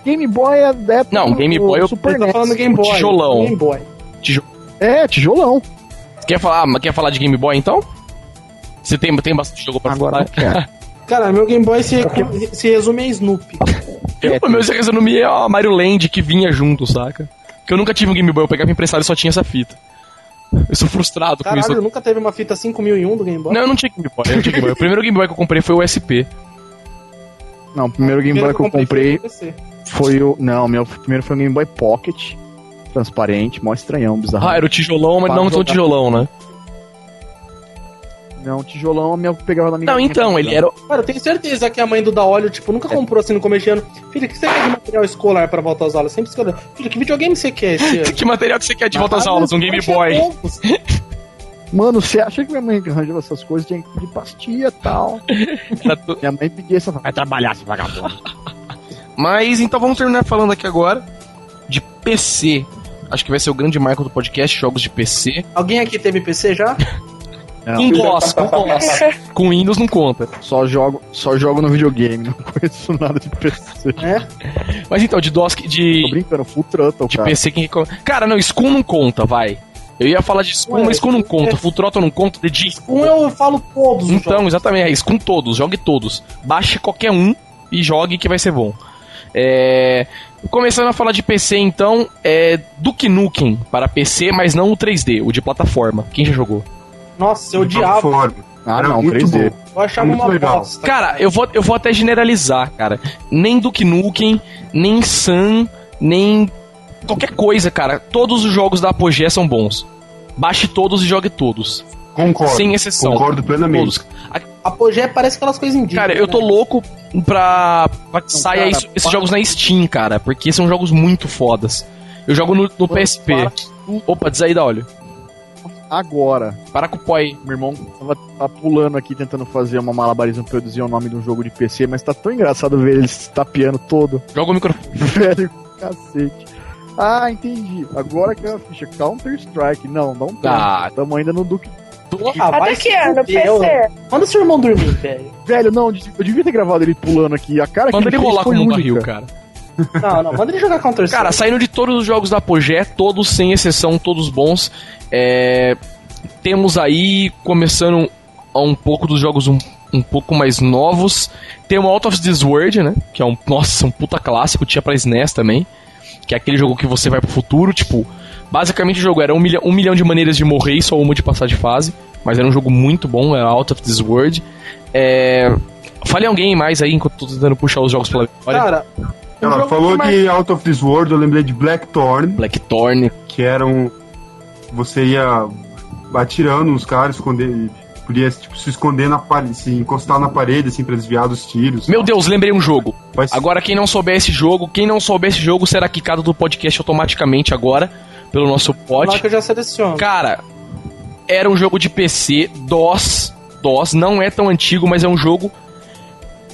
Game Boy é da época Não, Game Boy eu- Super NES. falando Game Boy. tijolão. Game Boy. É, tijolão. Quer falar, quer falar de Game Boy então? Você tem, tem bastante jogo pra Agora falar? Cara, meu Game Boy se, se resume a Snoopy. O meu se resume é a Mario Land que vinha junto, saca? Porque eu nunca tive um Game Boy, eu pegava emprestado e só tinha essa fita. Eu sou frustrado com Caralho, isso. nunca teve uma fita 5001 do Game Boy? Não, eu não tinha Game Boy, eu não tinha Game Boy. O primeiro Game Boy que eu comprei foi o SP. Não, o primeiro Game Boy que eu comprei foi o. Não, meu primeiro foi o Game Boy Pocket. Transparente, mó estranhão, bizarro. Ah, era o tijolão, mas não tão tijolão, né? Não, tijolão a minha pegava na minha. Não, então, ele era. Cara, eu tenho certeza que a mãe do da óleo, tipo, nunca comprou assim no começo de ano. Filha, o que você quer de material escolar pra voltar às aulas? Sempre escolheu. Filha, que videogame você quer esse ano? Que material que você quer de volta às Ah, aulas? Um Game tinha Boy. Mano, você acha que minha mãe arranjava essas coisas? Tinha que pedir pastilha e tal. Tu- Minha mãe pedia essa. Vai trabalhar, esse vagabundo. Mas então vamos terminar falando aqui agora de PC. Acho que vai ser o grande marco do podcast, jogos de PC. Alguém aqui teve PC já? Não, Com DOS, com DOS. Com Windows não conta. só jogo, só jogo no videogame, não conheço nada de PC. É? Mas então, de DOS, que- Tô de, brincando, full throttle, de cara. PC quem Cara, não, Scum não conta, vai. Eu ia falar de Scum, Ué, mas Scum não é- conta. Full Throttle não conta, The Disc. Um eu falo todos os Então, jogos. exatamente, é Scum todos, jogue todos. Baixe qualquer um e jogue que vai ser bom. É, Começando a falar de PC, então, é Duke Nukem para PC, mas não o 3D, o de plataforma. Quem já jogou? Nossa, eu odiava. Plataforma. Ah, não, muito 3D. bom. Eu achava Muito uma legal. bosta. Cara, eu vou, eu vou até generalizar, cara. Nem Duke Nukem, nem Sun, nem qualquer coisa, cara. Todos os jogos da Apogee são bons. Baixe todos e jogue todos. Concordo. Sem exceção. Concordo plenamente. Todos. Apogee parece aquelas coisas indígenas. Cara, eu tô né? louco pra, pra que saia esses para- jogos na Steam, cara. Porque são jogos muito fodas. Eu jogo no, no PSP. para Opa, diz aí, dá olho. Agora, Para com o pó aí. meu irmão tava tá pulando aqui tentando fazer uma malabarismo pra eu dizer o nome de um jogo de PC, mas tá tão engraçado ver ele se tapeando todo. Joga o microfone. Velho, cacete. Ah, entendi. Agora que é a ficha Counter-Strike. Não, não tem. Ah. Tamo ainda no Duke. Ah, Até que ano. PC? Manda seu irmão dormir, velho. Velho, não, eu devia ter gravado ele pulando aqui. A cara Manda que ele rolar como um única. barril, cara. Não, não, manda ele jogar Counter Cara, saindo de todos os jogos da Apogee, todos sem exceção, todos bons. É, Temos aí, começando a um pouco dos jogos um, um pouco mais novos. Tem o Out of This World, né? Que é um, nossa, um puta clássico, tinha pra SNES também. Que é aquele jogo que você vai pro futuro, tipo... Basicamente o jogo era um milhão, um milhão de maneiras de morrer e só uma de passar de fase. Mas era um jogo muito bom, era Out of This World. É... Fale alguém mais aí, enquanto eu tô tentando puxar os jogos pela memória. Cara, um Ela falou que mais- de Out of This World, eu lembrei de Blackthorn, Blackthorn, que era um. Você ia atirando nos caras, esconder. Podia tipo, se esconder na parede, se encostar na parede, assim, pra desviar dos tiros. Meu Deus, lembrei um jogo. Mas, Agora, quem não souber esse jogo, quem não souber esse jogo será quicado do podcast automaticamente agora, pelo nosso lá pod. que eu já seleciono. Cara, era um jogo de PC, DOS, DOS, não é tão antigo, mas é um jogo.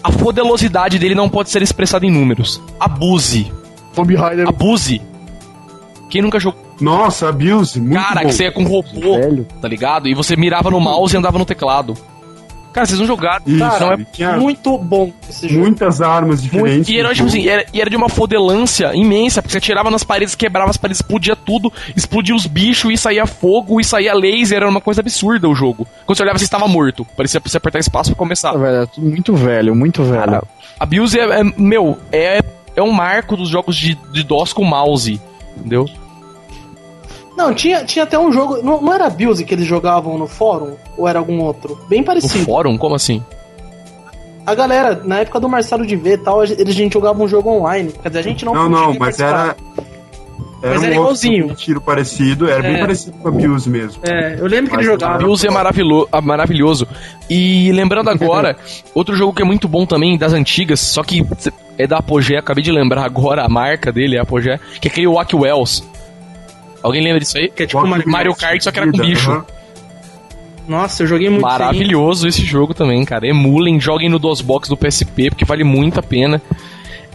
A fodelosidade dele não pode ser expressada em números. Abuse. Tomb Raider Abuse. Quem nunca jogou? Nossa, Abuse, muito Cara, bom. que você ia com robô, velho. tá ligado? E você mirava no mouse e andava no teclado. Cara, vocês não jogaram. Isso, Cara, não é Muito bom esse jogo. muitas armas diferentes. E era, tipo assim, era, e era de uma fodelância imensa, porque você atirava nas paredes, quebrava as paredes, explodia tudo, explodia os bichos, e saía fogo, e saía laser, era uma coisa absurda o jogo. Quando você olhava, você estava morto. Parecia pra você apertar espaço pra começar. Velho, é tudo muito velho, muito velho. Cara, a Biose é, é- meu, é, é um marco dos jogos de, de DOS com mouse, entendeu? Não, tinha, tinha até um jogo. Não, não era Abuse que eles jogavam no fórum? Ou era algum outro? Bem No parecido. fórum? Como assim? A galera, na época do Marcelo de V e tal, a gente- eles a gente jogava um jogo online. Quer dizer, a gente não Não, não, mas participar. era. Era Mas um era igualzinho. jogo de tiro parecido, era bem É. parecido com a Bios mesmo. É, eu lembro que Mas ele jogava. Biose é maravilo- ah, maravilhoso. E lembrando agora, outro jogo que é muito bom também, das antigas, só que é da Apogee, acabei de lembrar agora, a marca dele é a Apogee, que é aquele Wack Wells. Alguém lembra disso aí? Que é tipo with Mario Kart, só que era com bicho. aham. Nossa, eu joguei muito. Maravilhoso esse jogo também, cara. Emulem, joguem no DOSBox do PSP, porque vale muito a pena.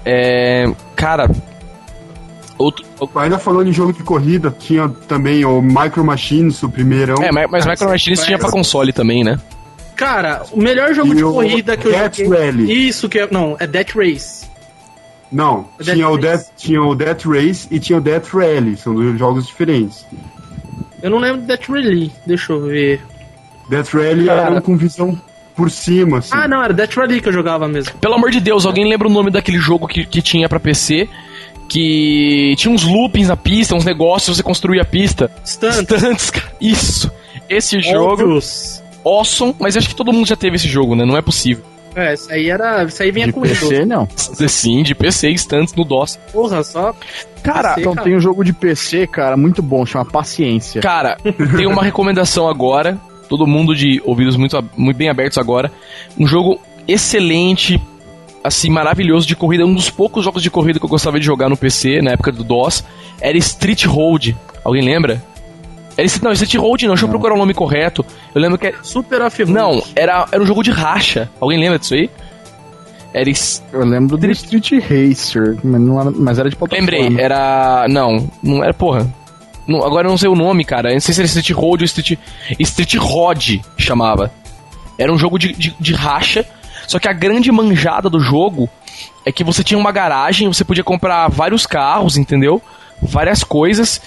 É, cara, outro, Ainda falando em jogo de corrida, tinha também o Micro Machines, o primeirão. é, mas, mas Ah, Micro Machines tinha pra console também, né? Cara, o melhor jogo E de o corrida que eu Death joguei. Rally. Isso que é. Não, é Death Race. Não, O Death tinha o, Race. Death, tinha o Death Race e tinha o Death Rally, são dois jogos diferentes. Eu não lembro do Death Rally. Deixa eu ver. Death Rally Cara. era um com visão por cima, assim. Ah, não, era Death Rally que eu jogava mesmo. Pelo amor de Deus, alguém lembra o nome daquele jogo que, que tinha pra PC? Que tinha uns loopings na pista, uns negócios, você construía a pista. Stunt. Stunts, cara. Isso. Esse jogo, Obvious. awesome, mas acho que todo mundo já teve esse jogo, né? Não é possível. É, isso aí era. Isso aí vinha De com Windows. PC, não. Sim, de PC, Stunts no DOS. Porra, só. Cara, PC, Então cara. tem um jogo de PC, cara, muito bom, chama Paciência. Cara, tem uma recomendação agora. Todo mundo de ouvidos muito, muito bem abertos agora. Um jogo excelente, assim, maravilhoso de corrida. Um dos poucos jogos de corrida que eu gostava de jogar no PC, na época do DOS, era Street Road. Alguém lembra? Era, Street- não, Street Road não, deixa eu procurar o nome correto. Eu lembro que. era- Super off Não, era, era um jogo de racha. Alguém lembra disso aí? Era. es- Eu lembro do Street Racer, mas, não era, mas era de plataforma. Lembrei, era. Não, não era, porra. Não, agora eu não sei o nome, cara. Eu não sei se era Street Road ou Street. Street Rod chamava. Era um jogo de, de, de racha. Só que a grande manjada do jogo é que você tinha uma garagem, você podia comprar vários carros, entendeu? Várias coisas.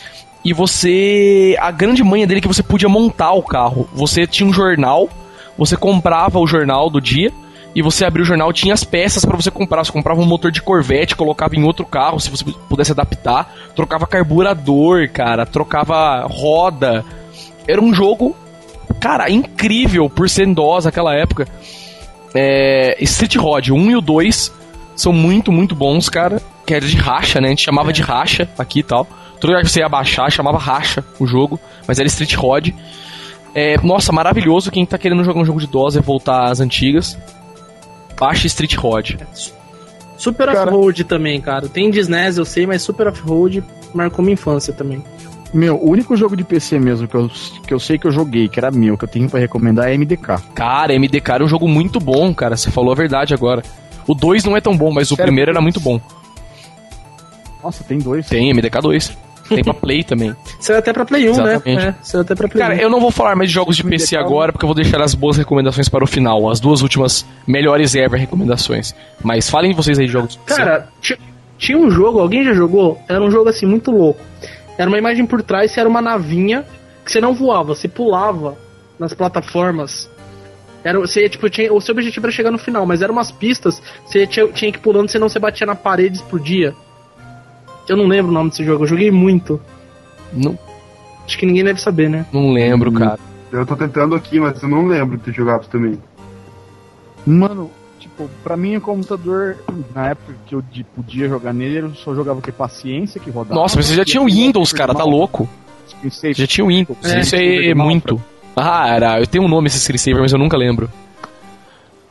E você. A grande manha dele é que você podia montar o carro. Você tinha um jornal, você comprava o jornal do dia. E você abria o jornal, tinha as peças pra você comprar. Você comprava um motor de Corvette, colocava em outro carro, se você pudesse adaptar. Trocava carburador, cara. Trocava roda. Era um jogo, cara, incrível por ser DOS naquela época. É, Street Rod 1 e o 2 são muito, muito bons, cara. Que era de racha, né? A gente chamava de racha aqui e tal. Todo lugar que você ia baixar, chamava racha o jogo. Mas era Street Rod. É, nossa, maravilhoso. Quem tá querendo jogar um jogo de DOS é voltar às antigas. Baixa Street Rod. Super. Off-Road também, cara. Tem de SNES, eu sei, mas Super Off-Road marcou minha infância também. Meu, o único jogo de PC mesmo que eu, que eu sei que eu joguei, que era meu, que eu tenho pra recomendar é MDK. Cara, MDK era um jogo muito bom, cara. Você falou a verdade agora. O 2 não é tão bom, mas o Sério? primeiro era muito bom. Nossa, tem dois. Tem MDK 2. Tem pra Play também. Saiu até pra Play 1, Exatamente. né? É, saiu até pra Play Cara, 1. eu não vou falar mais de jogos de PC agora, porque eu vou deixar as boas recomendações para o final. As duas últimas melhores ever recomendações. Mas falem vocês aí de jogos de PC. Cara, ti- tinha um jogo, alguém já jogou? Era um jogo assim muito louco. Era uma imagem por trás, era uma navinha que você não voava, você pulava nas plataformas. Era, você, tipo, tinha, o seu objetivo era chegar no final, mas eram umas pistas, você tinha, tinha que ir pulando, senão você batia na parede e explodia. Eu não lembro o nome desse jogo, eu joguei muito. Não, Acho que ninguém deve saber, né? não lembro, Hum. cara. Eu tô tentando aqui, mas eu não lembro de ter jogado também. Mano, tipo, pra mim o computador, na época que eu de- podia jogar nele, eu só jogava o que? Paciência que rodava. Nossa, mas você já tinha o Windows, cara, tá louco? Já tinha o Windows. É, Isso aí é muito. Ah, era. Eu tenho um nome esse screensaver, mas eu nunca lembro.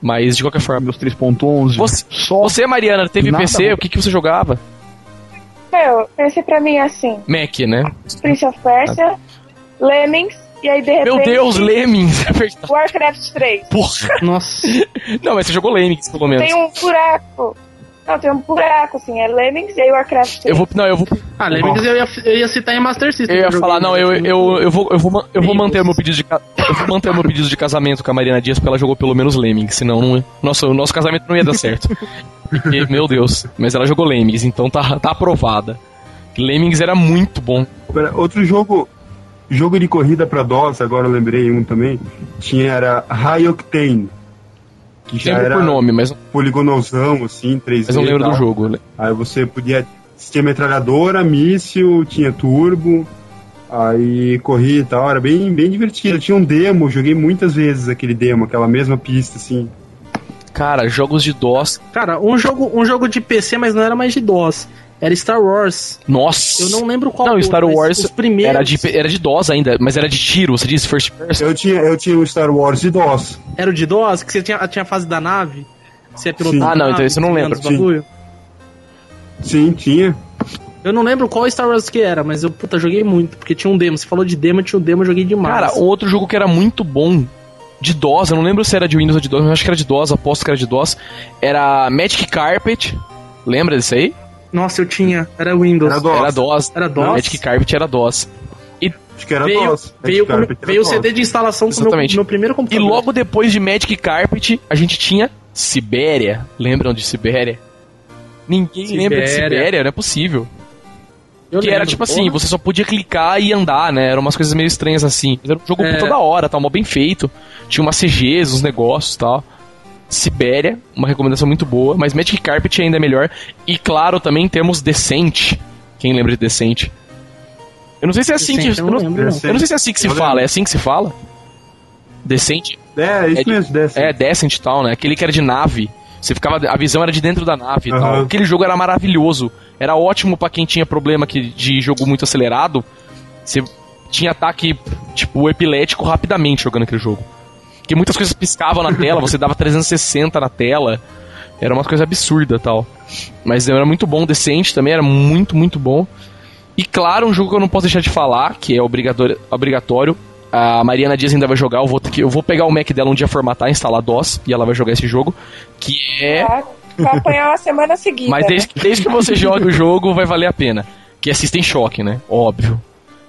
Mas de qualquer forma. Windows 3.11. Você- Só Você, Mariana, teve Nada PC? bom. O que, que você jogava? Meu, esse pra mim é assim: Mac, né? Prince of Persia, Lemmings, e aí de repente. Meu Deus, Lemmings! É. Warcraft 3. Porra. Nossa. Não, mas você jogou Lemmings, pelo menos. Tem um buraco. Não, tem um buraco, assim, é Lemmings e aí Warcraft 3. Eu vou. Não, eu vou. Ah, Lemmings eu ia, eu ia citar em Master System. Eu ia falar, não, eu, eu, eu vou, eu vou, eu vou, manter o meu pedido de eu vou manter meu pedido de casamento com a Marina Dias porque ela jogou pelo menos Lemmings, senão não, nossa, o nosso casamento não ia dar certo. Porque, meu Deus, mas ela jogou Lemmings, então tá, tá aprovada. Lemmings era muito bom. Pera, Outro jogo, jogo de corrida pra DOS, agora eu lembrei um também, tinha era High Octane. Que já Lembro era por nome, mas, poligonalzão, assim, 3D. mas não lembro do jogo. né? Aí você podia. Tinha metralhadora, míssil, tinha turbo. Aí corria e tal, era bem, bem divertido. Tinha um demo, joguei muitas vezes aquele demo, aquela mesma pista, assim. Cara, jogos de DOS. Cara, um jogo, um jogo de PC, mas não era mais de DOS. Era Star Wars. Nossa! Eu não lembro qual Não, Star Wars os primeiros. Era de, era de DOS ainda, mas era de tiro, você disse first person. Eu tinha, eu tinha o Star Wars de DOS. Era o de DOS, que você tinha, tinha a fase da nave. Você Sim. a Ah, não, nave, então esse eu não lembro. Sim, tinha. Eu não lembro qual Star Wars que era, mas eu, puta, joguei muito, porque tinha um demo. Você falou de demo, tinha um demo, eu joguei demais. Cara, outro jogo que era muito bom de DOS, eu não lembro se era de Windows ou de DOS, mas eu acho que era de DOS, aposto que era de DOS. Era Magic Carpet. Lembra disso aí? Nossa, eu tinha. Era Windows. Era DOS. Era DOS. Era DOS? Magic Carpet era DOS. Acho que era veio DOS. veio, era veio o. CD de instalação com o meu, meu primeiro E computador. logo depois de Magic Carpet, a gente tinha Sibéria. Lembram de Sibéria? Ninguém lembra de Sibéria. Sibéria, não é possível. Eu que era lembro, tipo assim, porra. você só podia clicar e andar, né? Eram umas coisas meio estranhas assim. Mas era um jogo É. puta da hora, tal, mó bem feito. Tinha umas CGs, uns negócios e tal. Sibéria, uma recomendação muito boa, mas Magic Carpet ainda é melhor. E claro, também temos Descent. Quem lembra de Descent? Eu não sei se é assim Decente, que. eu não não, lembro, não. eu não sei se é assim que se Eu fala. lembro. É assim que se fala? Descent? É, é isso É de- mesmo, dessa. É, Descent e tal, né? Aquele que era de nave. Você ficava. A visão era de dentro da nave e tal. Aquele jogo era maravilhoso. Era ótimo pra quem tinha problema que, de jogo muito acelerado. Você tinha ataque, tipo, epilético rapidamente jogando aquele jogo. Porque muitas coisas piscavam na tela, você dava 360 na tela. Era uma coisa absurda tal. Mas era muito bom, decente também, era muito, muito bom. E claro, um jogo que eu não posso deixar de falar, que é obrigatório, obrigatório a Mariana Dias ainda vai jogar, eu vou, que, eu vou pegar o Mac dela um dia formatar, instalar DOS, e ela vai jogar esse jogo, que é... Vai apanhar uma semana seguida. Mas né? desde, desde que você jogue o jogo, vai valer a pena. Que é System Shock, né? Óbvio.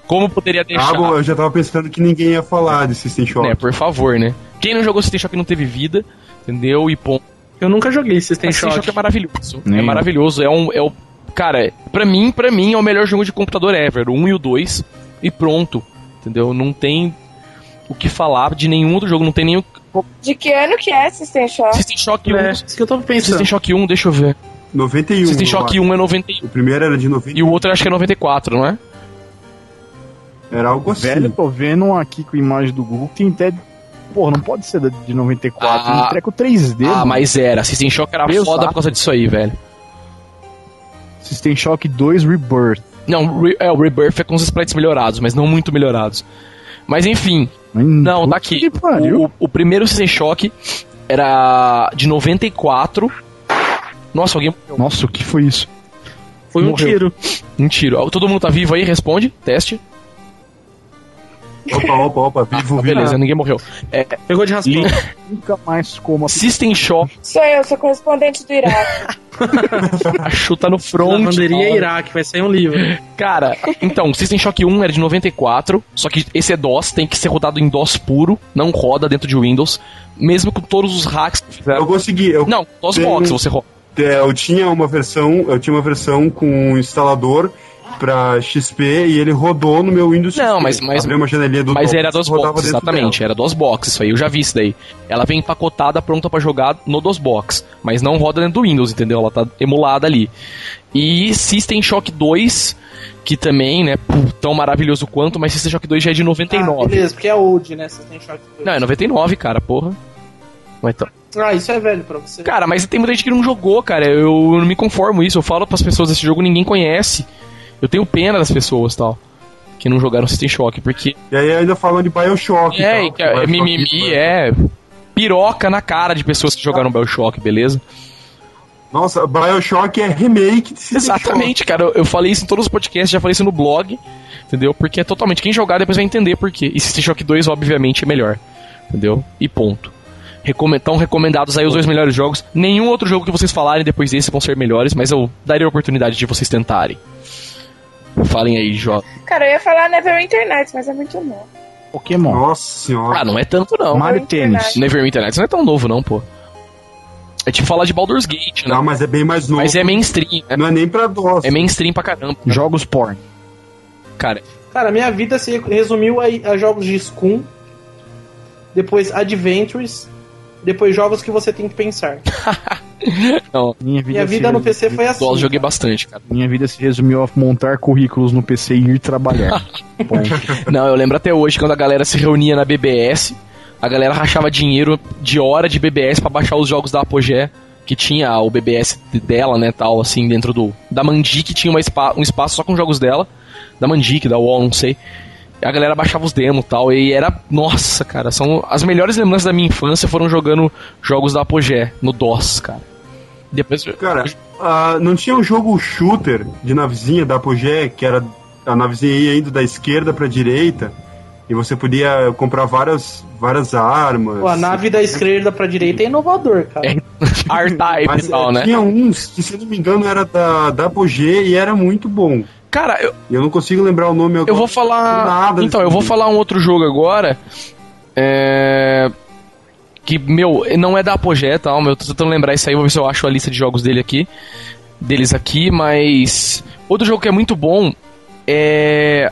Como poderia deixar... Ah, bom, eu já tava pensando que ninguém ia falar de System Shock. né, por favor, né? Quem não jogou System Shock não teve vida, entendeu? E ponto. Eu nunca joguei System System Shock. Shock é maravilhoso. Nem é maravilhoso. É um. É o, cara, pra mim, pra mim é o melhor jogo de computador ever. O 1 e o 2. E pronto. Entendeu? Não tem o que falar de nenhum outro jogo. Não tem nenhum. De que ano que é System Shock? System Shock 1. É, isso que eu tava pensando. System Shock 1, deixa eu ver. 91. System Shock acho. 1 é 91. O primeiro era de 91. E o outro eu acho que é 94, não é? Era algo assim. Velho, eu tô vendo um aqui com a imagem do Google que tem até. Pô, não pode ser de 94. Ah. um treco 3D. ah, mano. mas era. System Shock era Exato. foda por causa disso aí, velho. System Shock 2 Rebirth. Não, re- é, o Rebirth é com os sprites melhorados, mas não muito melhorados. Mas enfim, Não, Puta tá aqui. que pariu. O, o primeiro System Shock era de 94. Nossa, alguém morreu. Nossa, o que foi isso? Foi um Morreu. tiro. Mentira. Todo mundo tá vivo aí? Responde. Teste. Opa, opa, opa, vivo, vivo. Beleza, ninguém morreu. Pegou de raspão. Nunca mais como System Shock. Sou eu, sou correspondente do Iraque. A chuta no front. Lavanderia Iraque, vai sair um livro. Cara, então, System Shock 1 era de 94, só que esse é DOS, tem que ser rodado em DOS puro, não roda dentro de Windows, mesmo com todos os hacks que Eu fizeram. consegui. Eu, Não, DOS Box você roda. é, eu tinha uma versão, eu tinha uma versão com um instalador pra XP e ele rodou no meu Windows Não, XP. mas- mas- Abriu uma janelinha do Mas era DOS rodava Box, dentro exatamente, era DOS Box, isso aí, eu já vi isso daí. Ela vem empacotada, pronta pra jogar no DOS Box, mas não roda dentro do Windows, entendeu? Ela tá emulada ali. E System Shock 2, que também, né, pô, tão maravilhoso quanto, mas System Shock 2 já é de Ah, 99. beleza, porque é old, né? System Shock. não, é 99, cara, porra. Mas então. Ah, isso é velho pra você. Cara, mas tem muita gente que não jogou, cara. Eu, eu não me conformo isso. Eu falo pras pessoas desse jogo, ninguém conhece. Eu tenho pena das pessoas tal. Que não jogaram System Shock, porque. E aí ainda falam de Bioshock. É, tal, que é Bioshock- mimimi, é. Piroca na cara de pessoas que jogaram Bioshock, beleza? Nossa, Bioshock é remake de System Exatamente, cara. Eu, eu falei isso em todos os podcasts, já falei isso no blog, entendeu? Porque é totalmente. Quem jogar depois vai entender por quê. E System Shock 2, obviamente, é melhor. Entendeu? E ponto. Estão recomendados aí os dois melhores jogos. Nenhum outro jogo que vocês falarem depois desse vão ser melhores, mas eu daria a oportunidade de vocês tentarem. Falem aí, Jó. Cara, eu ia falar Neverwinter Nights, mas é muito novo. Pokémon. Nossa senhora. Ah, não é tanto não. Mario. Nights. Neverwinter Nights não é tão novo não, pô. É tipo falar de Baldur's Gate, né? Não, mas é bem mais novo. Mas é mainstream, né? Não é nem pra nós. É mainstream pra caramba. Jogos porn. Cara, Cara, minha vida se resumiu a, a jogos de Scum, depois Adventures, depois jogos que você tem que pensar. não. Minha vida, Minha vida no PC foi assim. DOS joguei cara. bastante, cara. Minha vida se resumiu a montar currículos no PC e ir trabalhar. Não, eu lembro até hoje quando a galera se reunia na BBS, a galera rachava dinheiro de hora de BBS pra baixar os jogos da Apogé, que tinha o BBS dela, né, tal, assim, dentro do... Da Mandic tinha uma spa- um espaço só com jogos dela, da Mandic, da UOL, não sei. A galera baixava os demos e tal, e era... Nossa, cara, são... As melhores lembranças da minha infância foram jogando jogos da Apogé, no DOS, cara. Depois... Cara, ah, não tinha um jogo shooter de navezinha da Apogee, que era a navezinha ia indo da esquerda pra direita, e você podia comprar várias, várias armas. Pô, a nave da esquerda pra direita é inovador, cara. É. R-Type e tal, eh, né? tinha uns que, se eu não me engano, era da, da Apogee e era muito bom. Cara, eu, eu não consigo lembrar o nome agora. Eu vou falar. Nada então, eu vou jogo. falar um outro jogo agora. É. Que, meu, não é da Apogé e tal, mas eu tô tentando lembrar isso aí, vou ver se eu acho a lista de jogos dele aqui. Deles aqui, mas. Outro jogo que é muito bom é.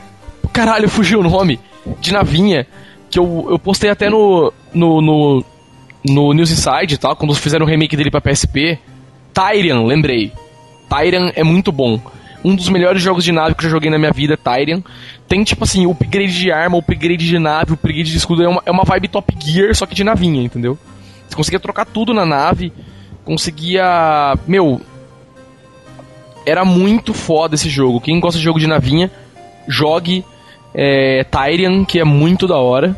Caralho, fugiu o nome. De navinha. Que eu, eu postei até no. no. no, no News Inside tal, quando fizeram o remake dele pra PSP. Tyrion, lembrei. Tyrion é muito bom. Um dos melhores jogos de nave que eu já joguei na minha vida, Tyrion. Tem, tipo assim, upgrade de arma, upgrade de nave, upgrade de escudo. É uma, é uma vibe Top Gear, só que de navinha, entendeu? Você conseguia trocar tudo na nave. Conseguia. Meu. Era muito foda esse jogo. Quem gosta de jogo de navinha, jogue é, Tyrion, que é muito da hora.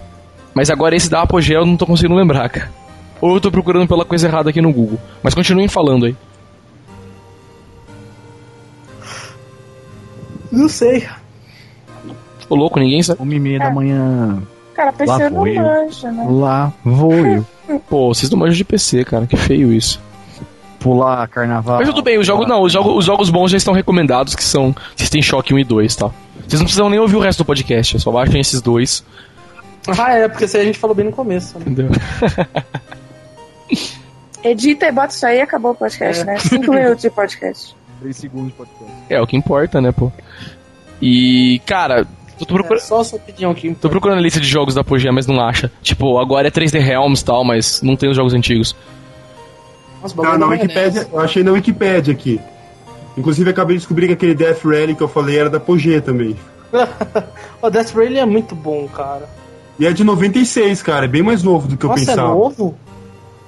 Mas agora esse da Apogee eu não tô conseguindo lembrar, cara. Ou eu tô procurando pela coisa errada aqui no Google. Mas continuem falando aí. Não sei. Ô louco, ninguém sabe. Uma e meia da manhã. Cara, PC Lá não manja, né? Lá vou eu. Pô, vocês não manjam de PC, cara. Que feio isso. Pular carnaval. Mas tudo bem, os jogos não, os jogos, os jogos bons já estão recomendados, que são System Shock 1 e 2 e tal. Vocês não precisam nem ouvir o resto do podcast, só baixem esses dois, Ah, é, porque isso aí a gente falou bem no começo. Né? entendeu? Edita e bota isso aí e acabou o podcast, É. né? Cinco minutos de podcast. 3 segundos de podcast. É o que importa, né, pô? E, cara, tô É, procurando. só a sua opinião aqui. Tô procurando a lista de jogos da Apogee, mas não acha. Tipo, agora é 3D Realms e tal, mas não tem os jogos antigos. Nossa, Ah, bagulho na Wikipédia, maionese. eu achei na Wikipédia aqui. Inclusive, acabei de descobrir que aquele Death Rally que eu falei era da Apogee também. o Death Rally é muito bom, cara. E é de 96, cara, é bem mais novo do que eu Nossa, pensava. é novo?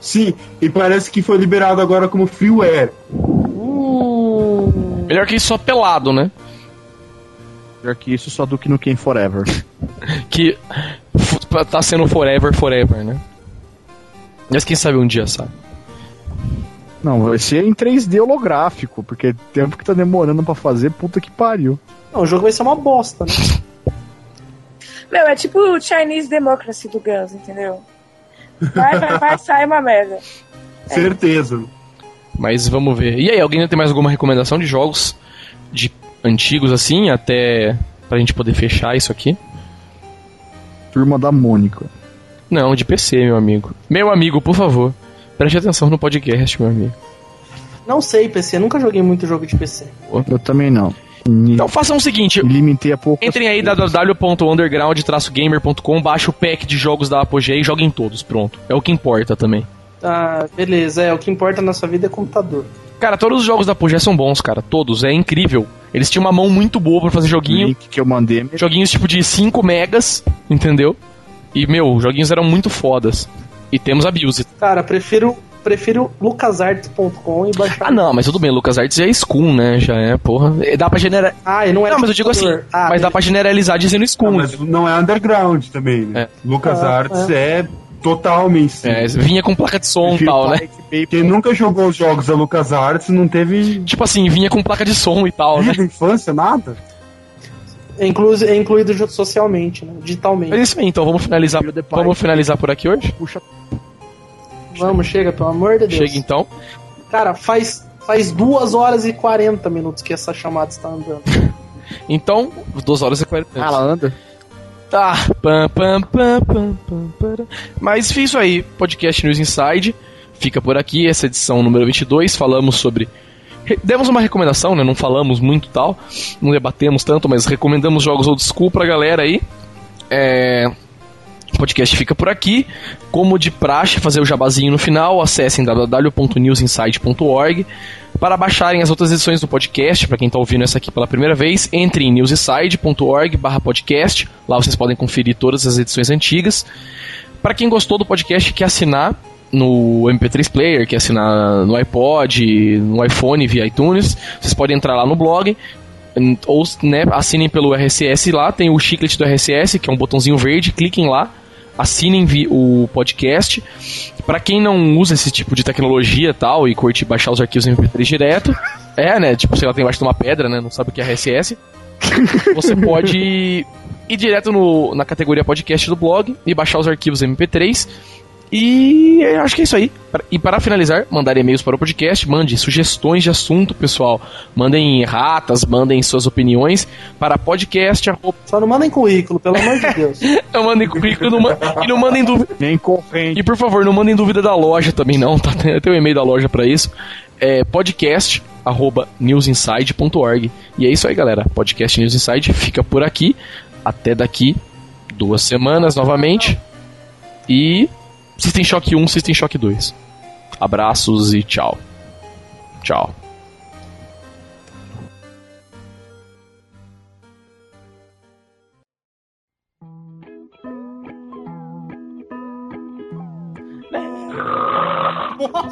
Sim, e parece que foi liberado agora como freeware. Hum... Melhor que isso só pelado, né? Pior que isso, só do que no Ken Forever. Que tá sendo forever, forever, né? Mas quem sabe um dia, sabe? Não, vai ser em 3D holográfico, porque tempo que tá demorando pra fazer, puta que pariu. Não, o jogo vai ser uma bosta, né? Meu, é tipo o Chinese Democracy do Guns, entendeu? Vai, vai, vai, sai uma merda. Certeza. Mas vamos ver. E aí, alguém tem mais alguma recomendação de jogos de antigos assim, até pra gente poder fechar isso aqui? Turma da Mônica. Não, de PC, meu amigo. Meu amigo, por favor, preste atenção no podcast, meu amigo. Não sei, PC. Nunca joguei muito jogo de PC. Eu também não. Então façam o seguinte, limitei a pouco. entrem aí www.underground-gamer.com, baixa o pack de jogos da Apogee e joguem todos, pronto. É o que importa também. Ah, beleza. É, o que importa na sua vida é computador. Cara, todos os jogos da Apogee são bons, cara. Todos, é incrível. Eles tinham uma mão muito boa pra fazer joguinho. link que eu mandei. Joguinhos tipo de 5 megas, entendeu? E, meu, joguinhos eram muito fodas. E temos Abuse. Cara, prefiro, prefiro lucasarts.com e baixar. Ah, não, mas tudo bem, LucasArts já é Scum, né? Já é, porra. E Dá pra generar. Ah, e não é Não, mas eu digo assim. Ah, mas dá pra generalizar dizendo Ah, Scum. mas não é underground também, né? Lucas Ah, Arts é, total mainstream. É, vinha com placa de som e tal, né? Quem nunca jogou os jogos da Lucas Arts não teve Tipo assim, vinha com placa de som e tal, né? infância, nada. É, inclu é incluído socialmente, né? Digitalmente. Mas é isso aí, então vamos finalizar. Vamos finalizar por aqui hoje? Puxa. Vamos, chega, pelo amor de Deus. Chega então. Cara, faz, faz 2 horas e 40 minutos que essa chamada está andando. Então, 2 horas e 40 Ah, ela anda? Tá. Pam, pam, pam, pam, pam. Mas fiz isso aí. Podcast News Inside. Fica por aqui, essa edição número 22. Falamos sobre. re- Demos uma recomendação, né? Não falamos muito tal. Não debatemos tanto, mas recomendamos jogos old school pra galera aí. É. O podcast fica por aqui. Como de praxe, fazer o jabazinho no final, acessem www.newsinside.org. Para baixarem as outras edições do podcast, para quem está ouvindo essa aqui pela primeira vez, entre em newsinside.org podcast. Lá vocês podem conferir todas as edições antigas. Para quem gostou do podcast e quer assinar no MP3 Player, quer assinar no iPod, no iPhone via iTunes, vocês podem entrar lá no blog ou né, assinem pelo RSS lá, tem o chiclete do RSS, que é um botãozinho verde, cliquem lá, assinem o podcast. Pra quem não usa esse tipo de tecnologia e tal e curte baixar os arquivos MP3 direto, é, né, tipo, sei lá, tem embaixo de uma pedra, né, não sabe o que é RSS, você pode ir direto no, na categoria podcast do blog e baixar os arquivos MP3. E eu acho que é isso aí. E para finalizar, mandar e-mails para o podcast, mande sugestões de assunto, pessoal. Mandem ratas, mandem suas opiniões para podcast. arroba- Só não mandem currículo, pelo amor de Deus. Não mandem currículo não e não mandem dúvida. Nem corrente. E por favor, não mandem dúvida da loja também, não. Tá? Tem o e-mail da loja para isso. É podcast arroba newsinside.org. E é isso aí, galera. Podcast News Inside fica por aqui. Até daqui duas semanas novamente. E System Shock 1, System Shock 2. Abraços e tchau. Tchau.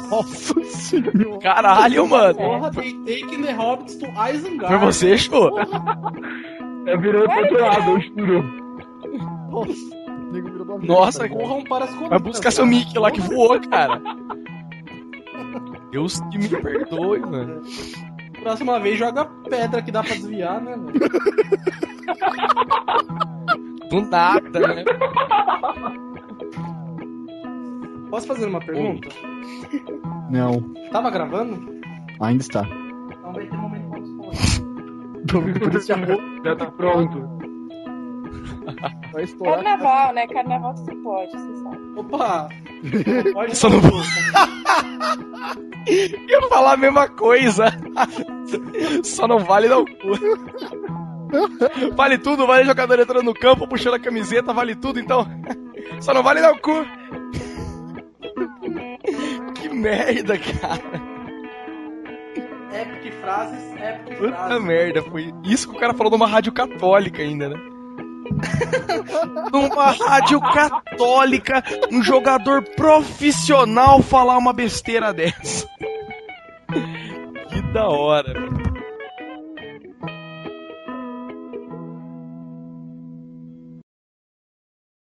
Nossa senhora. Caralho, mano. Porra, they taking the hobbits to Isengard. Foi você, show? É virou pro outro lado, eu juro. Nossa. O nego virou do avesso, Nossa. Corram para as colinas. Vai buscar seu Mickey lá que voou, cara. Deus que me perdoe, mano. Próxima vez joga pedra que dá pra desviar, né, mano? Do nada, né? Posso fazer uma pergunta? Não, Tava gravando? ainda está. Então vai ter um momento Já tá pronto. Vai estourar. Carnaval, né? Carnaval se pode, você sabe. Opa! Pode Só não- falar. ia falar a mesma coisa. Só não vale dar o cu. Vale tudo, vale jogador entrando no campo, puxando a camiseta, vale tudo, então. Só não vale dar o cu. Que merda, cara. Epic frases, epic Puta frases. merda, foi isso que o cara falou numa rádio católica ainda, né? numa rádio católica, um jogador profissional falar uma besteira dessa. Que da hora, velho.